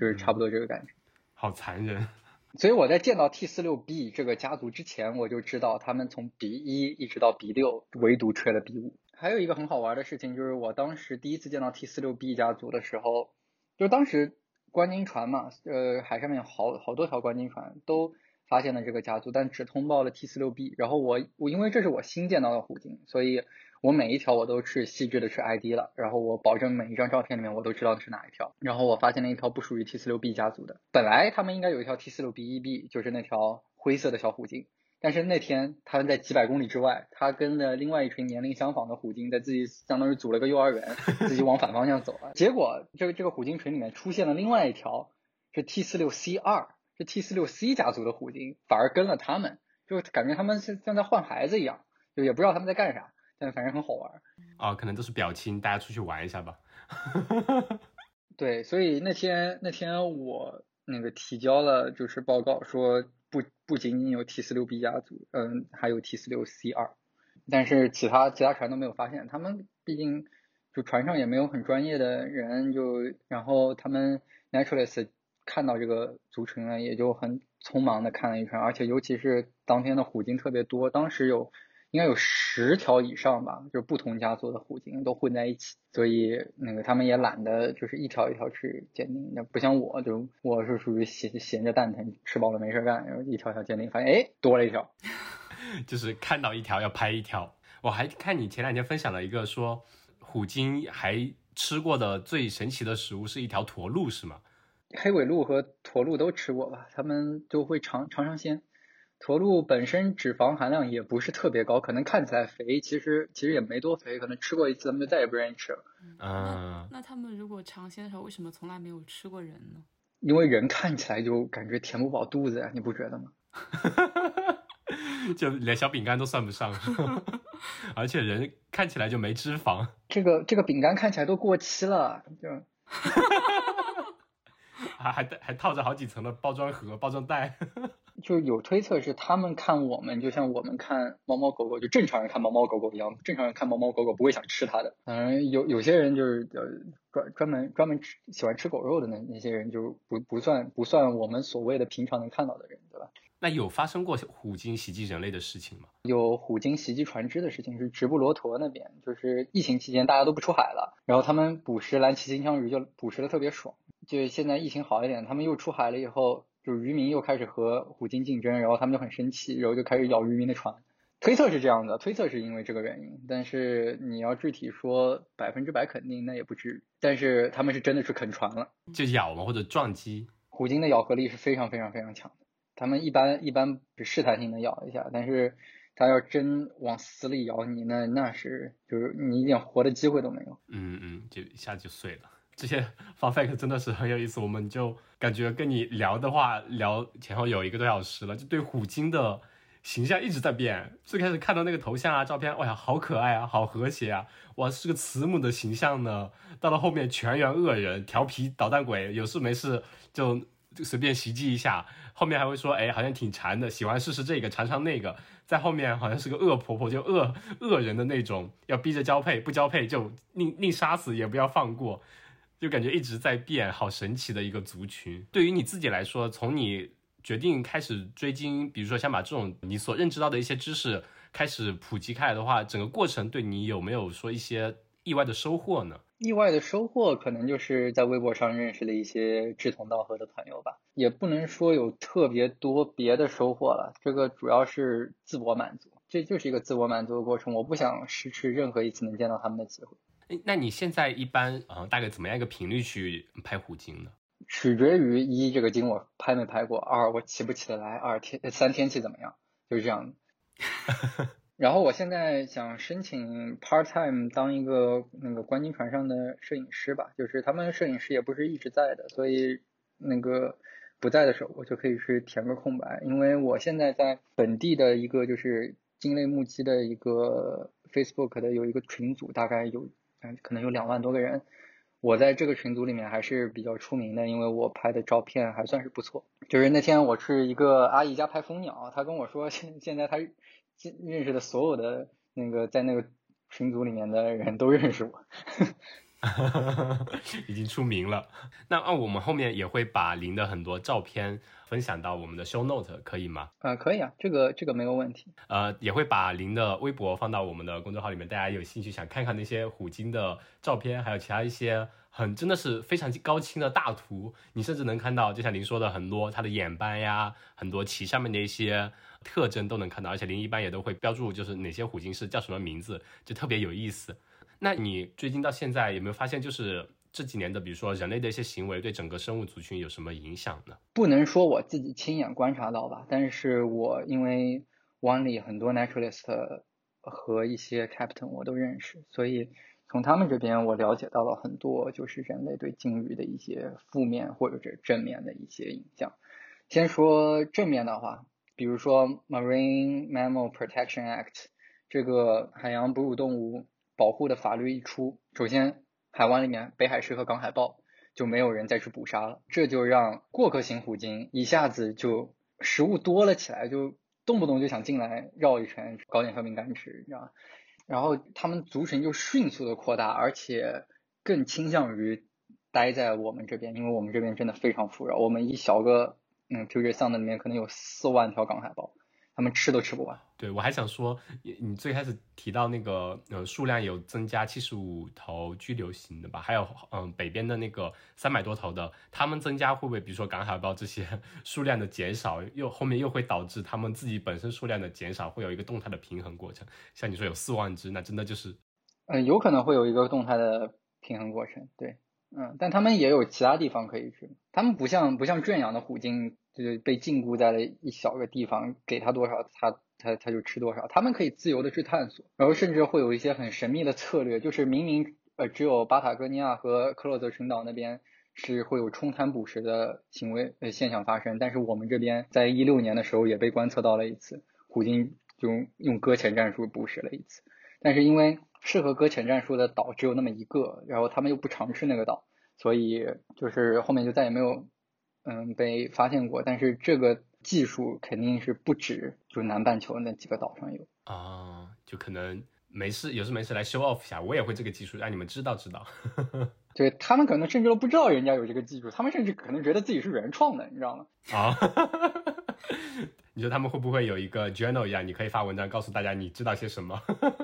A: 就是差不多这个感觉。
B: 好残忍。
A: 所以我在见到 T 四六 B 这个家族之前，我就知道他们从 B 一一直到 B 六，唯独缺了 B 五。还有一个很好玩的事情，就是我当时第一次见到 T 四六 B 家族的时候，就当时观鲸船嘛，呃，海上面好好多条观鲸船都发现了这个家族，但只通报了 T 四六 B。然后我我因为这是我新见到的虎鲸，所以。我每一条我都是细致的去 ID 了，然后我保证每一张照片里面我都知道的是哪一条。然后我发现了一条不属于 T 四六 B 家族的，本来他们应该有一条 T 四六 B 一 B，就是那条灰色的小虎鲸。但是那天他们在几百公里之外，他跟着另外一群年龄相仿的虎鲸在自己相当于组了个幼儿园，自己往反方向走了。结果这个这个虎鲸群里面出现了另外一条是 T 四六 C 二，是 T 四六 C 家族的虎鲸，反而跟了他们，就感觉他们像像在换孩子一样，就也不知道他们在干啥。但反正很好玩
B: 哦，可能都是表亲，大家出去玩一下吧。
A: 对，所以那天那天我那个提交了就是报告，说不不仅仅有 T 四六 B 家族，嗯，还有 T 四六 C 二，但是其他其他船都没有发现。他们毕竟就船上也没有很专业的人，就然后他们 naturalist 看到这个族群呢，也就很匆忙的看了一圈，而且尤其是当天的虎鲸特别多，当时有。应该有十条以上吧，就是不同家族的虎鲸都混在一起，所以那个他们也懒得就是一条一条去鉴定，那不像我，就我是属于闲闲着蛋疼，吃饱了没事干，然后一条条鉴定，发现哎多了一条，
B: 就是看到一条要拍一条。我还看你前两天分享了一个说虎鲸还吃过的最神奇的食物是一条驼鹿是吗？
A: 黑尾鹿和驼鹿都吃过吧，他们就会尝尝尝鲜。驼鹿本身脂肪含量也不是特别高，可能看起来肥，其实其实也没多肥，可能吃过一次他们就再也不愿意吃了。
B: 嗯，
D: 那他们如果尝鲜的时候，为什么从来没有吃过人呢？
A: 因为人看起来就感觉填不饱肚子呀，你不觉得吗？
B: 就连小饼干都算不上，而且人看起来就没脂肪。
A: 这个这个饼干看起来都过期了，就。
B: 还还带还套着好几层的包装盒、包装袋，
A: 就有推测是他们看我们，就像我们看猫猫狗狗，就正常人看猫猫狗狗一样，正常人看猫猫狗狗不会想吃它的。嗯，有有些人就是呃专专门专门吃喜欢吃狗肉的那那些人就不不算不算我们所谓的平常能看到的人，对吧？
B: 那有发生过虎鲸袭击人类的事情吗？
A: 有虎鲸袭击船只的事情，是直布罗陀那边，就是疫情期间大家都不出海了，然后他们捕食蓝鳍金枪鱼就捕食的特别爽。就现在疫情好一点，他们又出海了以后，就是渔民又开始和虎鲸竞争，然后他们就很生气，然后就开始咬渔民的船。推测是这样的，推测是因为这个原因，但是你要具体说百分之百肯定，那也不至于。但是他们是真的去啃船了，
B: 就咬嘛或者撞击。
A: 虎鲸的咬合力是非常非常非常强的，他们一般一般是试探性的咬一下，但是他要真往死里咬你，那那是就是你一点活的机会都没有。
B: 嗯嗯，就一下就碎了。这些 fuck 真的是很有意思，我们就感觉跟你聊的话，聊前后有一个多小时了，就对虎鲸的形象一直在变。最开始看到那个头像啊、照片，哇呀，好可爱啊，好和谐啊，哇，是个慈母的形象呢。到了后面全员恶人、调皮捣蛋鬼，有事没事就就随便袭击一下。后面还会说，哎，好像挺馋的，喜欢试试这个，尝尝那个。在后面好像是个恶婆婆，就恶恶人的那种，要逼着交配，不交配就宁宁杀死也不要放过。就感觉一直在变，好神奇的一个族群。对于你自己来说，从你决定开始追鲸，比如说想把这种你所认知到的一些知识开始普及开来的话，整个过程对你有没有说一些意外的收获呢？
A: 意外的收获可能就是在微博上认识了一些志同道合的朋友吧，也不能说有特别多别的收获了。这个主要是自我满足，这就是一个自我满足的过程。我不想失去任何一次能见到他们的机会。
B: 那你现在一般啊，大概怎么样一个频率去拍虎鲸呢？
A: 取决于一这个鲸我拍没拍过，二我起不起得来，二天三天气怎么样，就是这样。然后我现在想申请 part time 当一个那个观鲸船上的摄影师吧，就是他们摄影师也不是一直在的，所以那个不在的时候我就可以去填个空白，因为我现在在本地的一个就是鲸类目击的一个 Facebook 的有一个群组，大概有。可能有两万多个人，我在这个群组里面还是比较出名的，因为我拍的照片还算是不错。就是那天我去一个阿姨家拍蜂鸟，她跟我说现现在她认识的所有的那个在那个群组里面的人都认识我。
B: 已经出名了。那啊，我们后面也会把林的很多照片分享到我们的 show note，可以吗？
A: 啊，可以啊，这个这个没有问题。
B: 呃，也会把林的微博放到我们的公众号里面，大家有兴趣想看看那些虎鲸的照片，还有其他一些很真的是非常高清的大图，你甚至能看到，就像林说的，很多它的眼斑呀，很多鳍上面的一些特征都能看到，而且林一般也都会标注，就是哪些虎鲸是叫什么名字，就特别有意思。那你最近到现在有没有发现，就是这几年的，比如说人类的一些行为对整个生物族群有什么影响呢？
A: 不能说我自己亲眼观察到吧，但是我因为湾里很多 naturalist 和一些 captain 我都认识，所以从他们这边我了解到了很多，就是人类对鲸鱼的一些负面或者是正面的一些影响。先说正面的话，比如说 Marine Mammal Protection Act 这个海洋哺乳动物。保护的法律一出，首先海湾里面北海狮和港海豹就没有人再去捕杀了，这就让过客型虎鲸一下子就食物多了起来，就动不动就想进来绕一圈，搞点小饼干吃，你知道吗？然后他们族群就迅速的扩大，而且更倾向于待在我们这边，因为我们这边真的非常富饶，我们一小个嗯 Puget Sound 里面可能有四万条港海豹。他们吃都吃不完。
B: 对我还想说，你最开始提到那个呃数量有增加七十五头居留型的吧？还有嗯北边的那个三百多头的，他们增加会不会比如说港海豹这些 数量的减少，又后面又会导致他们自己本身数量的减少，会有一个动态的平衡过程？像你说有四万只，那真的就是
A: 嗯有可能会有一个动态的平衡过程。对，嗯，但他们也有其他地方可以去，他们不像不像圈养的虎鲸。就是被禁锢在了一小个地方，给他多少，他他他就吃多少。他们可以自由的去探索，然后甚至会有一些很神秘的策略，就是明明呃只有巴塔哥尼亚和克洛泽群岛那边是会有冲滩捕食的行为呃现象发生，但是我们这边在一六年的时候也被观测到了一次，虎鲸就用搁浅战术捕食了一次，但是因为适合搁浅战术的岛只有那么一个，然后他们又不常去那个岛，所以就是后面就再也没有。嗯，被发现过，但是这个技术肯定是不止就南半球那几个岛上有
B: 啊，就可能没事，有事没事来 show off 一下，我也会这个技术，让你们知道知道。
A: 对他们可能甚至都不知道人家有这个技术，他们甚至可能觉得自己是原创的，你知道吗？
B: 啊，你说他们会不会有一个 journal 一样，你可以发文章告诉大家你知道些什么？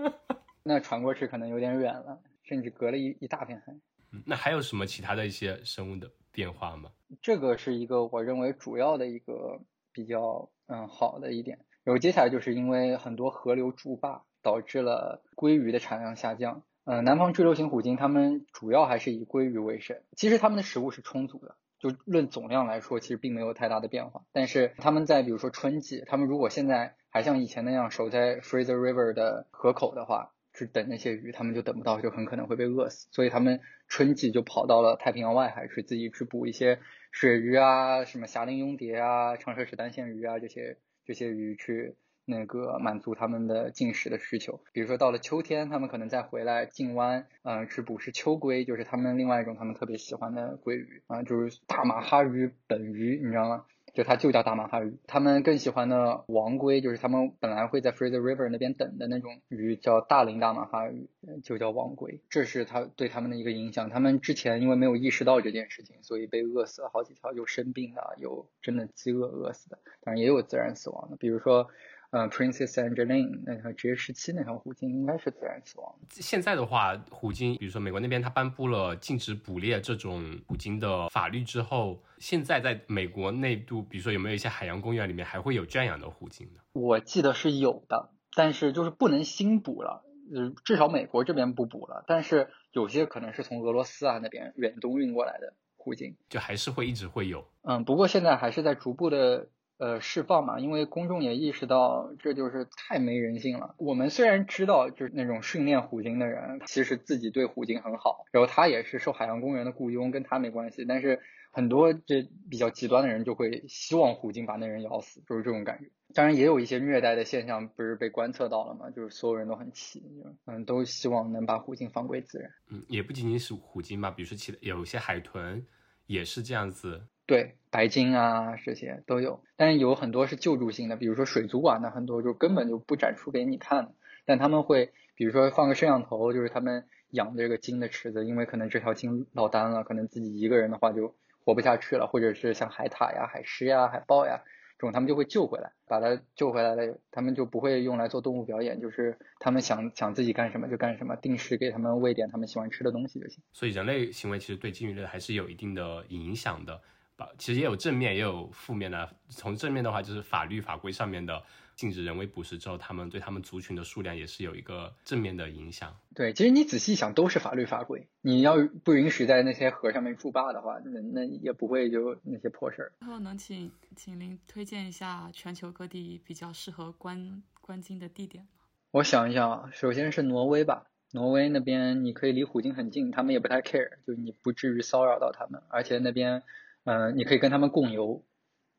A: 那传过去可能有点远了，甚至隔了一一大片海。
B: 嗯那还有什么其他的一些生物的变化吗？
A: 这个是一个我认为主要的一个比较嗯好的一点。然后接下来就是因为很多河流筑坝，导致了鲑鱼的产量下降。嗯，南方巨流型虎鲸它们主要还是以鲑鱼为生。其实它们的食物是充足的，就论总量来说，其实并没有太大的变化。但是它们在比如说春季，它们如果现在还像以前那样守在 Fraser River 的河口的话，去等那些鱼，他们就等不到，就很可能会被饿死。所以他们春季就跑到了太平洋外海去，自己去捕一些鳕鱼啊、什么霞鳞蛹蝶啊、长舌齿单线鱼啊这些这些鱼去那个满足他们的进食的需求。比如说到了秋天，他们可能再回来近湾，嗯，去捕食秋鲑，就是他们另外一种他们特别喜欢的鲑鱼啊，就是大马哈鱼本鱼，你知道吗？就它就叫大马哈鱼，他们更喜欢的王龟，就是他们本来会在 Fraser River 那边等的那种鱼，叫大龄大马哈鱼，就叫王龟。这是它对他们的一个影响。他们之前因为没有意识到这件事情，所以被饿死了好几条，有生病的，有真的饥饿饿死的，当然也有自然死亡的，比如说。呃，Princess Angeline 那条职业时期那条虎鲸应该是自然死亡。
B: 现在的话，虎鲸，比如说美国那边它颁布了禁止捕猎这种虎鲸的法律之后，现在在美国内部，比如说有没有一些海洋公园里面还会有圈养的虎鲸呢？
A: 我记得是有的，但是就是不能新捕了，呃，至少美国这边不捕了。但是有些可能是从俄罗斯啊那边远东运过来的虎鲸，
B: 就还是会一直会有。
A: 嗯，不过现在还是在逐步的。呃，释放嘛，因为公众也意识到这就是太没人性了。我们虽然知道，就是那种训练虎鲸的人，其实自己对虎鲸很好，然后他也是受海洋公园的雇佣，跟他没关系。但是很多这比较极端的人就会希望虎鲸把那人咬死，就是这种感觉。当然也有一些虐待的现象，不是被观测到了嘛？就是所有人都很气，嗯，都希望能把虎鲸放归自然。
B: 嗯，也不仅仅是虎鲸吧，比如说其有些海豚。也是这样子，
A: 对，白金啊这些都有，但是有很多是救助性的，比如说水族馆的很多就根本就不展出给你看，但他们会比如说放个摄像头，就是他们养的这个金的池子，因为可能这条金落单了，可能自己一个人的话就活不下去了，或者是像海獭呀、海狮呀、海豹呀这种，他们就会救回来，把它救回来了，他们就不会用来做动物表演，就是他们想想自己干什么就干什么，定时给他们喂点他们喜欢吃的东西就行。
B: 所以人类行为其实对鲸鱼类还是有一定的影响的。吧，其实也有正面也有负面的。从正面的话，就是法律法规上面的禁止人为捕食之后，他们对他们族群的数量也是有一个正面的影响。
A: 对，其实你仔细想，都是法律法规。你要不允许在那些河上面筑坝的话，那那也不会就那些破事儿。
D: 然后能请请您推荐一下全球各地比较适合观观鲸的地点吗？
A: 我想一想啊，首先是挪威吧。挪威那边你可以离虎鲸很近，他们也不太 care，就你不至于骚扰到他们，而且那边。嗯，你可以跟他们共游，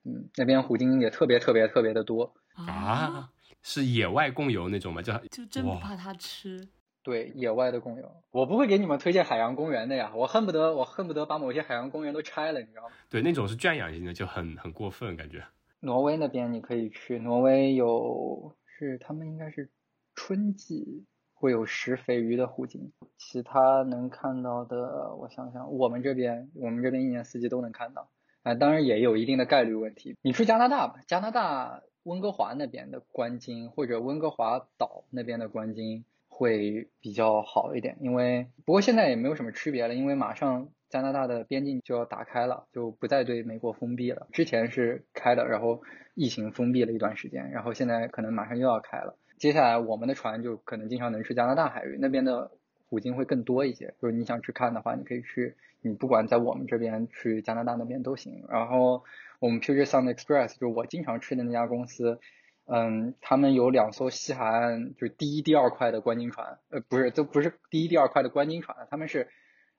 A: 嗯，那边虎鲸也特别特别特别的多
B: 啊，是野外共游那种吗？就
D: 就真不怕它吃？
A: 对，野外的共游，我不会给你们推荐海洋公园的呀，我恨不得我恨不得把某些海洋公园都拆了，你知道吗？
B: 对，那种是圈养型的，就很很过分感觉。
A: 挪威那边你可以去，挪威有是他们应该是春季。会有食肥鱼的虎鲸，其他能看到的，我想想，我们这边我们这边一年四季都能看到，啊，当然也有一定的概率问题。你去加拿大吧，加拿大温哥华那边的观鲸或者温哥华岛那边的观鲸会比较好一点，因为不过现在也没有什么区别了，因为马上加拿大的边境就要打开了，就不再对美国封闭了。之前是开的，然后疫情封闭了一段时间，然后现在可能马上又要开了。接下来我们的船就可能经常能去加拿大海域，那边的虎鲸会更多一些。就是你想去看的话，你可以去，你不管在我们这边去加拿大那边都行。然后我们 Puget Sound Express 就我经常去的那家公司，嗯，他们有两艘西海岸就是第一、第二块的观鲸船，呃，不是，都不是第一、第二块的观鲸船，他们是，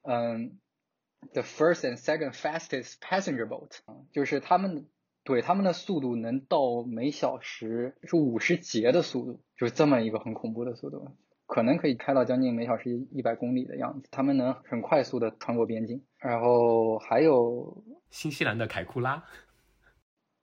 A: 嗯，the first and second fastest passenger boat，就是他们。对他们的速度能到每小时是五十节的速度，就是这么一个很恐怖的速度，可能可以开到将近每小时一百公里的样子。他们能很快速的穿过边境。然后还有
B: 新西兰的凯库拉，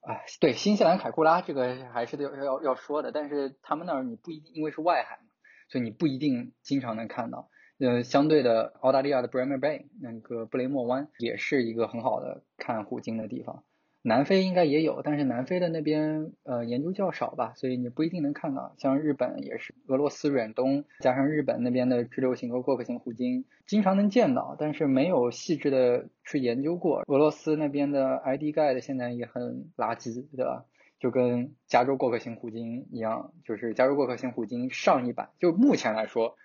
A: 啊，对，新西兰凯库拉这个还是要要要说的，但是他们那儿你不一定，因为是外海嘛，所以你不一定经常能看到。呃，相对的，澳大利亚的 Bremer Bay 那个布雷默湾也是一个很好的看虎鲸的地方。南非应该也有，但是南非的那边呃研究较少吧，所以你不一定能看到。像日本也是，俄罗斯远东加上日本那边的支流型和过客型虎鲸，经常能见到，但是没有细致的去研究过。俄罗斯那边的 ID Guide 现在也很垃圾，对吧？就跟加州过客型虎鲸一样，就是加州过客型虎鲸上一版，就目前来说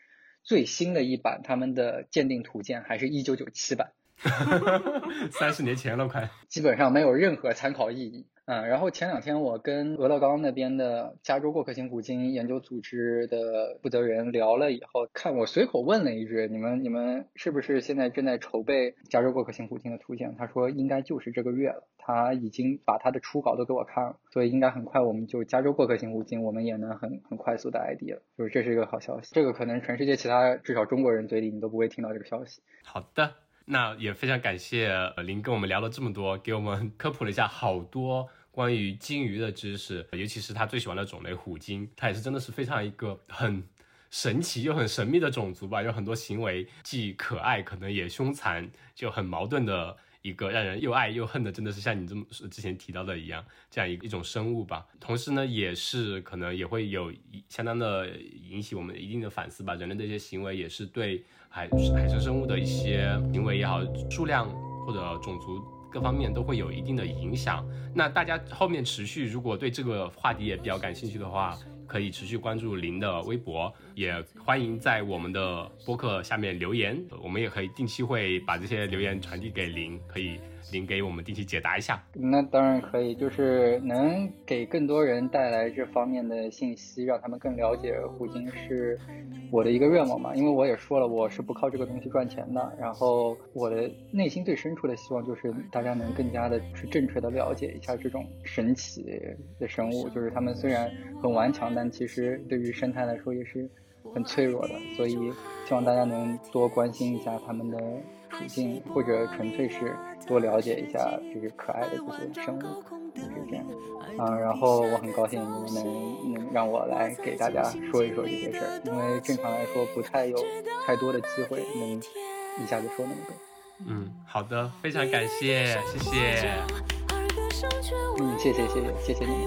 A: 最新的一版，他们的鉴定图鉴还是一九九七版。
B: 三十年前了，快，
A: 基本上没有任何参考意义。嗯，然后前两天我跟俄勒冈那边的加州过客型虎鲸研究组织的负责人聊了以后，看我随口问了一句：“你们你们是不是现在正在筹备加州过客型虎鲸的图鉴？”他说：“应该就是这个月了，他已经把他的初稿都给我看了，所以应该很快我们就加州过客型虎鲸，我们也能很很快速的 ID 了。就是这是一个好消息，这个可能全世界其他至少中国人嘴里你都不会听到这个消息。
B: 好的。那也非常感谢林跟我们聊了这么多，给我们科普了一下好多关于鲸鱼的知识，尤其是他最喜欢的种类虎鲸，它也是真的是非常一个很神奇又很神秘的种族吧，有很多行为既可爱，可能也凶残，就很矛盾的。一个让人又爱又恨的，真的是像你这么之前提到的一样，这样一一种生物吧。同时呢，也是可能也会有相当的引起我们一定的反思吧。人类的一些行为也是对海海生生物的一些行为也好，数量或者种族各方面都会有一定的影响。那大家后面持续如果对这个话题也比较感兴趣的话，可以持续关注林的微博，也欢迎在我们的播客下面留言，我们也可以定期会把这些留言传递给林，可以。您给我们定期解答一下，
A: 那当然可以，就是能给更多人带来这方面的信息，让他们更了解虎鲸，是我的一个愿望嘛。因为我也说了，我是不靠这个东西赚钱的。然后我的内心最深处的希望就是大家能更加的去正确的了解一下这种神奇的生物，就是它们虽然很顽强，但其实对于生态来说也是很脆弱的，所以希望大家能多关心一下他们的处境，或者纯粹是多了解一下这个可爱的这些生物，就是这样。嗯，然后我很高兴你们能能让我来给大家说一说这些事儿，因为正常来说不太有太多的机会能一下子说那么多。
B: 嗯，好的，非常感谢，谢谢。
A: 嗯，谢谢谢谢谢谢你